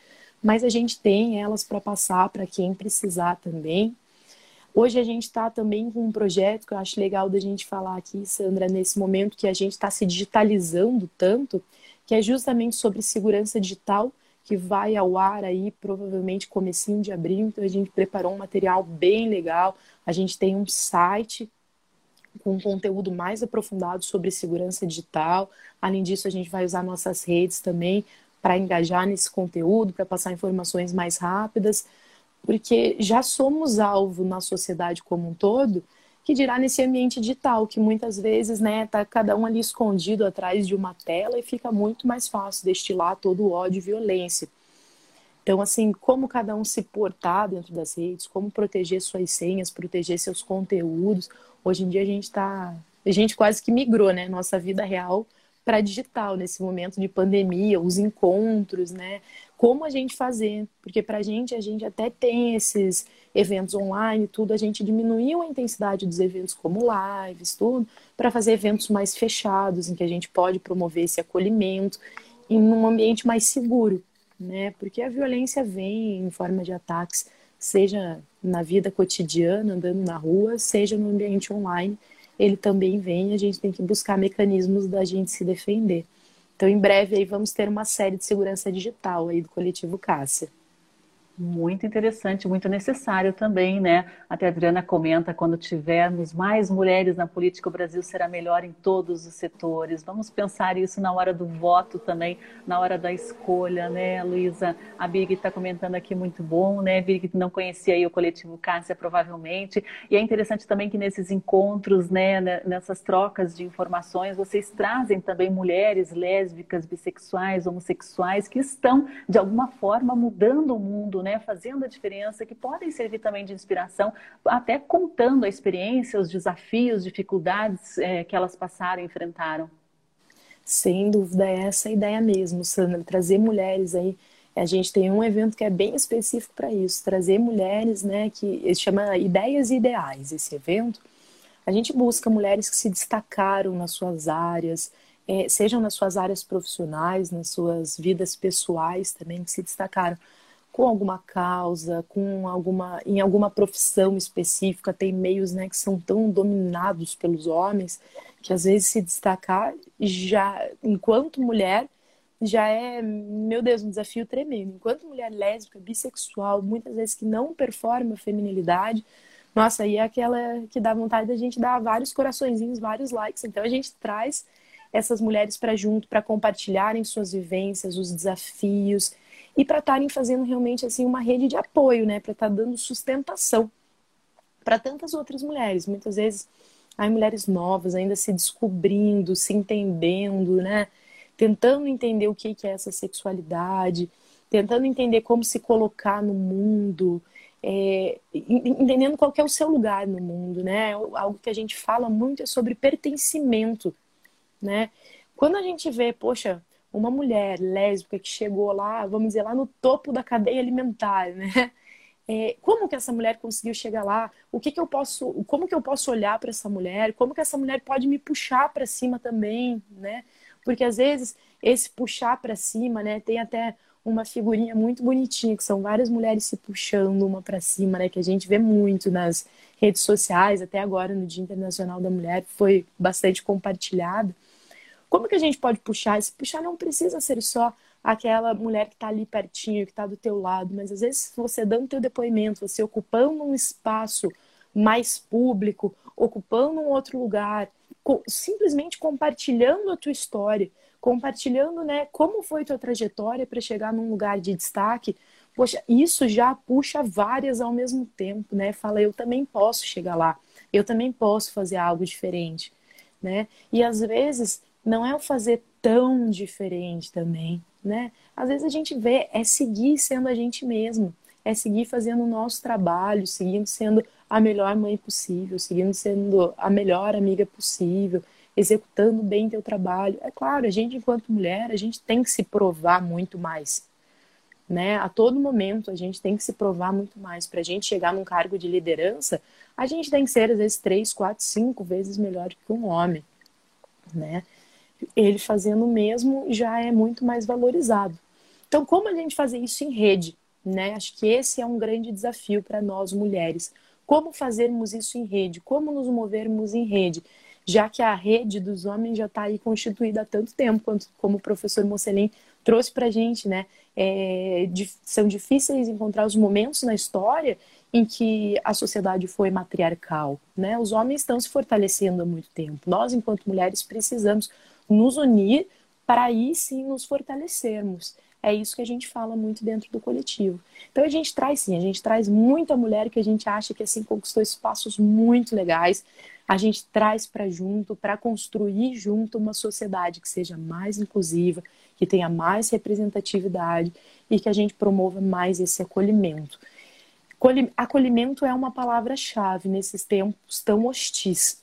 mas a gente tem elas para passar para quem precisar também. Hoje a gente está também com um projeto que eu acho legal da gente falar aqui, Sandra, nesse momento que a gente está se digitalizando tanto, que é justamente sobre segurança digital, que vai ao ar aí provavelmente comecinho de abril. Então a gente preparou um material bem legal. A gente tem um site com conteúdo mais aprofundado sobre segurança digital. Além disso, a gente vai usar nossas redes também para engajar nesse conteúdo, para passar informações mais rápidas, porque já somos alvo na sociedade como um todo que dirá nesse ambiente digital, que muitas vezes, né, tá cada um ali escondido atrás de uma tela e fica muito mais fácil destilar todo o ódio e violência. Então, assim, como cada um se portar dentro das redes, como proteger suas senhas, proteger seus conteúdos. Hoje em dia a gente está, a gente quase que migrou, né, nossa vida real para digital nesse momento de pandemia, os encontros, né? Como a gente fazer? Porque para a gente, a gente até tem esses eventos online, tudo, a gente diminuiu a intensidade dos eventos como lives, tudo, para fazer eventos mais fechados, em que a gente pode promover esse acolhimento em um ambiente mais seguro, né? Porque a violência vem em forma de ataques, seja na vida cotidiana, andando na rua, seja no ambiente online, ele também vem a gente tem que buscar mecanismos da gente se defender. Então, em breve aí vamos ter uma série de segurança digital aí do coletivo Cássia. Muito interessante, muito necessário também, né? Até a Adriana comenta, quando tivermos mais mulheres na política, o Brasil será melhor em todos os setores. Vamos pensar isso na hora do voto também, na hora da escolha, né, Luísa? A Big está comentando aqui muito bom, né? Big não conhecia aí o coletivo Cássia, provavelmente. E é interessante também que nesses encontros, né, nessas trocas de informações, vocês trazem também mulheres lésbicas, bissexuais, homossexuais, que estão, de alguma forma, mudando o mundo, né? Né, fazendo a diferença, que podem servir também de inspiração, até contando a experiência, os desafios, dificuldades é, que elas passaram e enfrentaram. Sem dúvida, é essa a ideia mesmo, Sandra, trazer mulheres aí. A gente tem um evento que é bem específico para isso, trazer mulheres, né, que chama Ideias e Ideais, esse evento. A gente busca mulheres que se destacaram nas suas áreas, é, sejam nas suas áreas profissionais, nas suas vidas pessoais também, que se destacaram com alguma causa, com alguma em alguma profissão específica, tem meios, né, que são tão dominados pelos homens que às vezes se destacar já enquanto mulher já é, meu Deus, um desafio tremendo. Enquanto mulher lésbica, bissexual, muitas vezes que não performa a feminilidade, nossa, aí é aquela que dá vontade da gente dar vários coraçõezinhos, vários likes. Então a gente traz essas mulheres para junto, para compartilharem suas vivências, os desafios e para estarem fazendo realmente assim uma rede de apoio, né, para estar tá dando sustentação para tantas outras mulheres, muitas vezes há mulheres novas ainda se descobrindo, se entendendo, né, tentando entender o que é essa sexualidade, tentando entender como se colocar no mundo, é, entendendo qual é o seu lugar no mundo, né? Algo que a gente fala muito é sobre pertencimento, né? Quando a gente vê, poxa, uma mulher lésbica que chegou lá, vamos dizer, lá no topo da cadeia alimentar, né? É, como que essa mulher conseguiu chegar lá? O que que eu posso, como que eu posso olhar para essa mulher? Como que essa mulher pode me puxar para cima também, né? Porque às vezes esse puxar para cima, né, tem até uma figurinha muito bonitinha que são várias mulheres se puxando uma para cima, né, que a gente vê muito nas redes sociais, até agora no Dia Internacional da Mulher foi bastante compartilhado. Como que a gente pode puxar? Esse puxar não precisa ser só aquela mulher que está ali pertinho, que está do teu lado, mas às vezes você dando teu depoimento, você ocupando um espaço mais público, ocupando um outro lugar, simplesmente compartilhando a tua história, compartilhando, né, como foi tua trajetória para chegar num lugar de destaque. Poxa, isso já puxa várias ao mesmo tempo, né? Fala, eu também posso chegar lá. Eu também posso fazer algo diferente, né? E às vezes não é o fazer tão diferente também, né? Às vezes a gente vê é seguir sendo a gente mesmo, é seguir fazendo o nosso trabalho, seguindo sendo a melhor mãe possível, seguindo sendo a melhor amiga possível, executando bem teu trabalho. É claro, a gente enquanto mulher, a gente tem que se provar muito mais. Né? A todo momento a gente tem que se provar muito mais. Para a gente chegar num cargo de liderança, a gente tem que ser às vezes três, quatro, cinco vezes melhor que um homem, né? Ele fazendo o mesmo já é muito mais valorizado. Então, como a gente fazer isso em rede? Né? Acho que esse é um grande desafio para nós mulheres. Como fazermos isso em rede? Como nos movermos em rede? Já que a rede dos homens já está aí constituída há tanto tempo, quanto, como o professor Mocelin trouxe para a gente, né? É, são difíceis encontrar os momentos na história em que a sociedade foi matriarcal, né? Os homens estão se fortalecendo há muito tempo. Nós, enquanto mulheres, precisamos nos unir para aí sim nos fortalecermos. É isso que a gente fala muito dentro do coletivo. Então a gente traz sim, a gente traz muita mulher que a gente acha que assim conquistou espaços muito legais. A gente traz para junto, para construir junto uma sociedade que seja mais inclusiva, que tenha mais representatividade e que a gente promova mais esse acolhimento. Acolhimento é uma palavra-chave nesses tempos tão hostis.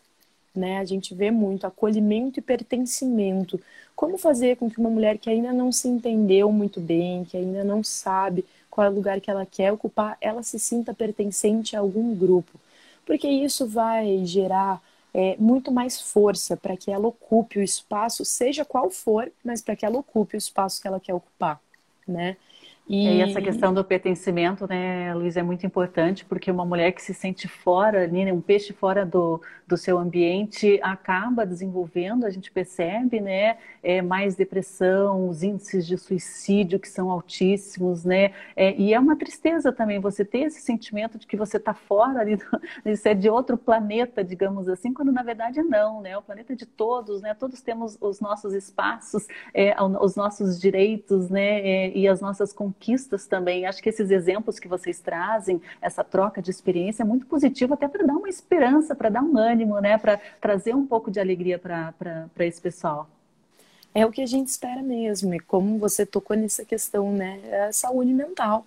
Né? A gente vê muito acolhimento e pertencimento como fazer com que uma mulher que ainda não se entendeu muito bem, que ainda não sabe qual é o lugar que ela quer ocupar, ela se sinta pertencente a algum grupo? Porque isso vai gerar é, muito mais força para que ela ocupe o espaço, seja qual for, mas para que ela ocupe o espaço que ela quer ocupar, né? E... e... essa questão do pertencimento, né, Luiz, é muito importante, porque uma mulher que se sente fora, né, um peixe fora do, do seu ambiente, acaba desenvolvendo, a gente percebe, né, é, mais depressão, os índices de suicídio que são altíssimos, né, é, e é uma tristeza também você ter esse sentimento de que você está fora ali, isso é de outro planeta, digamos assim, quando na verdade não, né, é o planeta de todos, né, todos temos os nossos espaços, é, os nossos direitos, né, é, e as nossas conquistas também. Acho que esses exemplos que vocês trazem, essa troca de experiência é muito positivo até para dar uma esperança, para dar um ânimo, né? Para trazer um pouco de alegria para esse pessoal. É o que a gente espera mesmo, e como você tocou nessa questão, né? É saúde mental.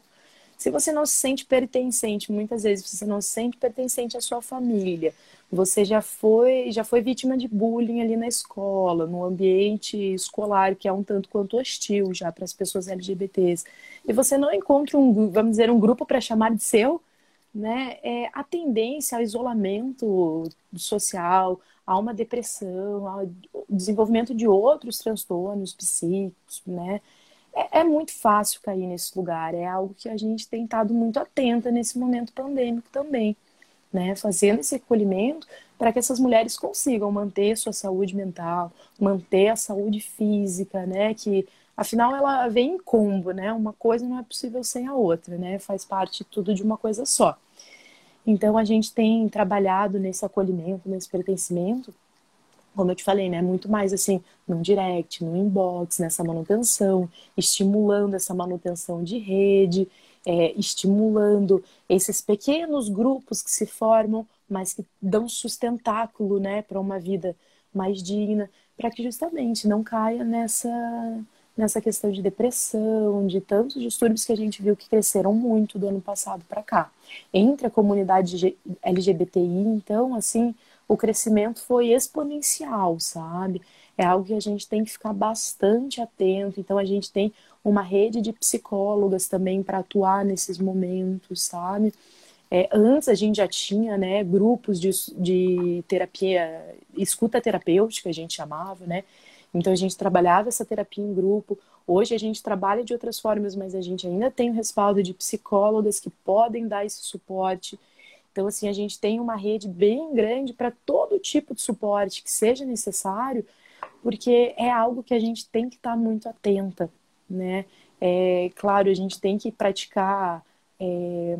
Se você não se sente pertencente, muitas vezes você não se sente pertencente à sua família, você já foi, já foi vítima de bullying ali na escola, no ambiente escolar, que é um tanto quanto hostil já para as pessoas LGBTs, e você não encontra um, vamos dizer, um grupo para chamar de seu, né? É, a tendência ao isolamento social, a uma depressão, ao desenvolvimento de outros transtornos psíquicos, né? É, é muito fácil cair nesse lugar, é algo que a gente tem estado muito atenta nesse momento pandêmico também né, fazendo esse recolhimento para que essas mulheres consigam manter sua saúde mental, manter a saúde física, né, que afinal ela vem em combo, né, uma coisa não é possível sem a outra, né, faz parte tudo de uma coisa só. Então a gente tem trabalhado nesse acolhimento, nesse pertencimento, como eu te falei, né, muito mais assim, no direct, no inbox, nessa manutenção, estimulando essa manutenção de rede, é, estimulando esses pequenos grupos que se formam, mas que dão sustentáculo né, para uma vida mais digna, para que justamente não caia nessa, nessa questão de depressão, de tantos distúrbios que a gente viu que cresceram muito do ano passado para cá. Entre a comunidade LGBTI, então, assim, o crescimento foi exponencial, sabe? É algo que a gente tem que ficar bastante atento. Então, a gente tem uma rede de psicólogas também para atuar nesses momentos, sabe? É, antes a gente já tinha né, grupos de, de terapia, escuta terapêutica, a gente chamava, né? Então a gente trabalhava essa terapia em grupo. Hoje a gente trabalha de outras formas, mas a gente ainda tem o respaldo de psicólogas que podem dar esse suporte. Então, assim, a gente tem uma rede bem grande para todo tipo de suporte que seja necessário, porque é algo que a gente tem que estar tá muito atenta né? É, claro, a gente tem que praticar é,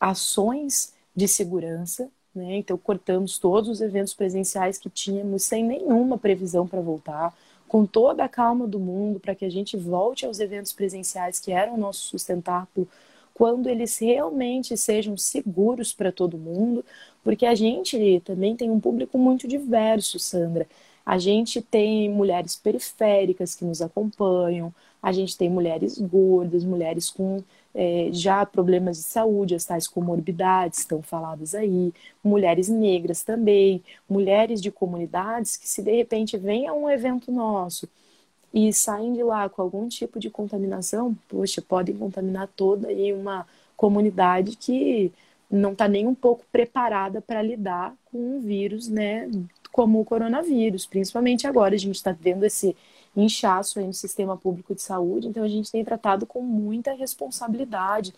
ações de segurança, né? Então, cortamos todos os eventos presenciais que tínhamos sem nenhuma previsão para voltar, com toda a calma do mundo, para que a gente volte aos eventos presenciais que eram o nosso sustentáculo, quando eles realmente sejam seguros para todo mundo, porque a gente também tem um público muito diverso, Sandra. A gente tem mulheres periféricas que nos acompanham, a gente tem mulheres gordas, mulheres com é, já problemas de saúde, as tais comorbidades estão faladas aí, mulheres negras também, mulheres de comunidades que se de repente vem a um evento nosso e saem de lá com algum tipo de contaminação, poxa, podem contaminar toda aí uma comunidade que não está nem um pouco preparada para lidar com um vírus, né, como o coronavírus, principalmente agora a gente está vendo esse inchaço aí no sistema público de saúde, então a gente tem tratado com muita responsabilidade,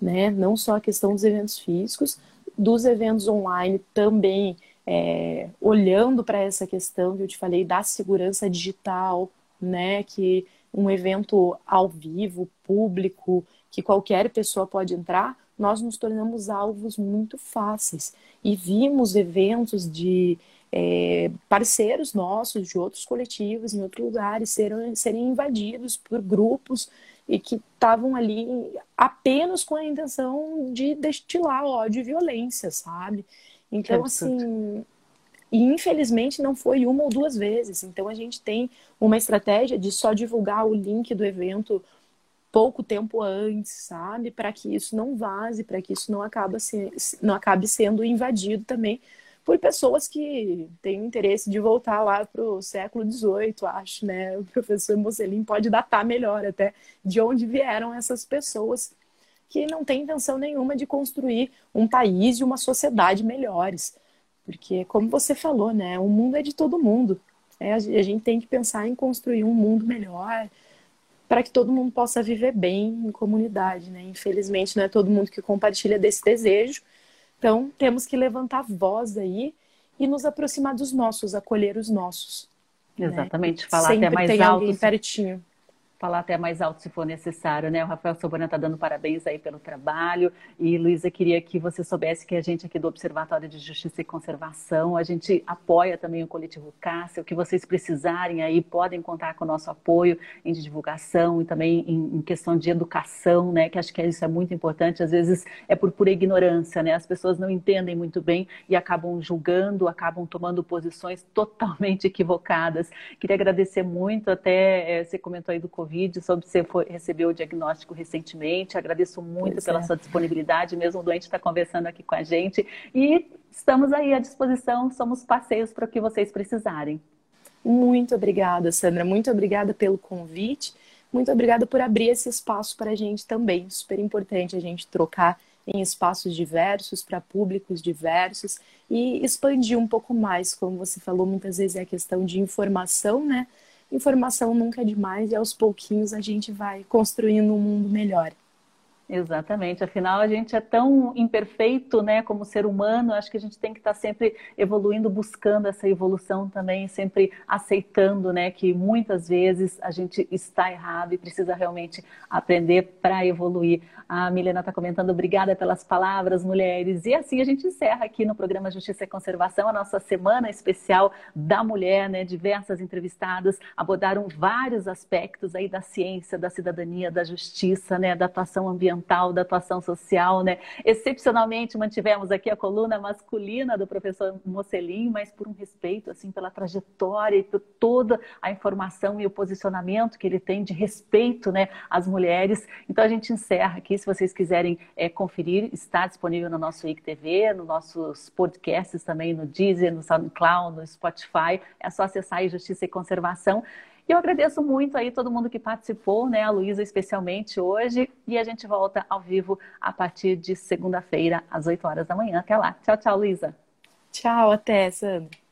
né? Não só a questão dos eventos físicos, dos eventos online também, é, olhando para essa questão que eu te falei da segurança digital, né? Que um evento ao vivo, público, que qualquer pessoa pode entrar, nós nos tornamos alvos muito fáceis. E vimos eventos de é, parceiros nossos de outros coletivos em outros lugares serem, serem invadidos por grupos e que estavam ali apenas com a intenção de destilar ódio e violência, sabe? Então, assim, e infelizmente não foi uma ou duas vezes. Então a gente tem uma estratégia de só divulgar o link do evento pouco tempo antes, sabe? Para que isso não vaze, para que isso não, se, não acabe sendo invadido também por pessoas que têm interesse de voltar lá para o século XVIII, acho, né? O professor Mocelin pode datar melhor até de onde vieram essas pessoas que não têm intenção nenhuma de construir um país e uma sociedade melhores. Porque, como você falou, né? O mundo é de todo mundo. É, a gente tem que pensar em construir um mundo melhor para que todo mundo possa viver bem em comunidade, né? Infelizmente, não é todo mundo que compartilha desse desejo então, temos que levantar voz aí e nos aproximar dos nossos, acolher os nossos. Né? Exatamente, né? falar Sempre até mais tem alto. Alguém pertinho falar até mais alto se for necessário, né? O Rafael Sobana está dando parabéns aí pelo trabalho. E, Luísa, queria que você soubesse que a gente aqui do Observatório de Justiça e Conservação, a gente apoia também o coletivo Cássia. O que vocês precisarem aí, podem contar com o nosso apoio em divulgação e também em, em questão de educação, né? Que acho que isso é muito importante. Às vezes é por pura ignorância, né? As pessoas não entendem muito bem e acabam julgando, acabam tomando posições totalmente equivocadas. Queria agradecer muito, até é, você comentou aí do Covid Covid, soube que você foi, recebeu o diagnóstico recentemente. Agradeço muito pois pela é. sua disponibilidade, mesmo o doente está conversando aqui com a gente. E estamos aí à disposição, somos parceiros para o que vocês precisarem. Muito obrigada, Sandra. Muito obrigada pelo convite. Muito obrigada por abrir esse espaço para a gente também. Super importante a gente trocar em espaços diversos, para públicos diversos e expandir um pouco mais, como você falou, muitas vezes é a questão de informação, né? Informação nunca é demais e aos pouquinhos a gente vai construindo um mundo melhor. Exatamente, afinal a gente é tão imperfeito, né, como ser humano, acho que a gente tem que estar sempre evoluindo, buscando essa evolução também, sempre aceitando, né, que muitas vezes a gente está errado e precisa realmente aprender para evoluir. A Milena está comentando, obrigada pelas palavras, mulheres. E assim a gente encerra aqui no programa Justiça e Conservação a nossa semana especial da mulher, né, diversas entrevistadas abordaram vários aspectos aí da ciência, da cidadania, da justiça, né, da atuação ambiental ambiental, da atuação social, né? Excepcionalmente mantivemos aqui a coluna masculina do professor Mocelin, mas por um respeito, assim, pela trajetória e por toda a informação e o posicionamento que ele tem de respeito, né, às mulheres. Então a gente encerra aqui, se vocês quiserem é, conferir, está disponível no nosso ICTV, nos nossos podcasts também, no Deezer, no SoundCloud, no Spotify. É só acessar aí Justiça e Conservação. E eu agradeço muito aí todo mundo que participou, né? A Luísa especialmente hoje. E a gente volta ao vivo a partir de segunda-feira, às 8 horas da manhã. Até lá. Tchau, tchau, Luísa. Tchau, até, Sandra.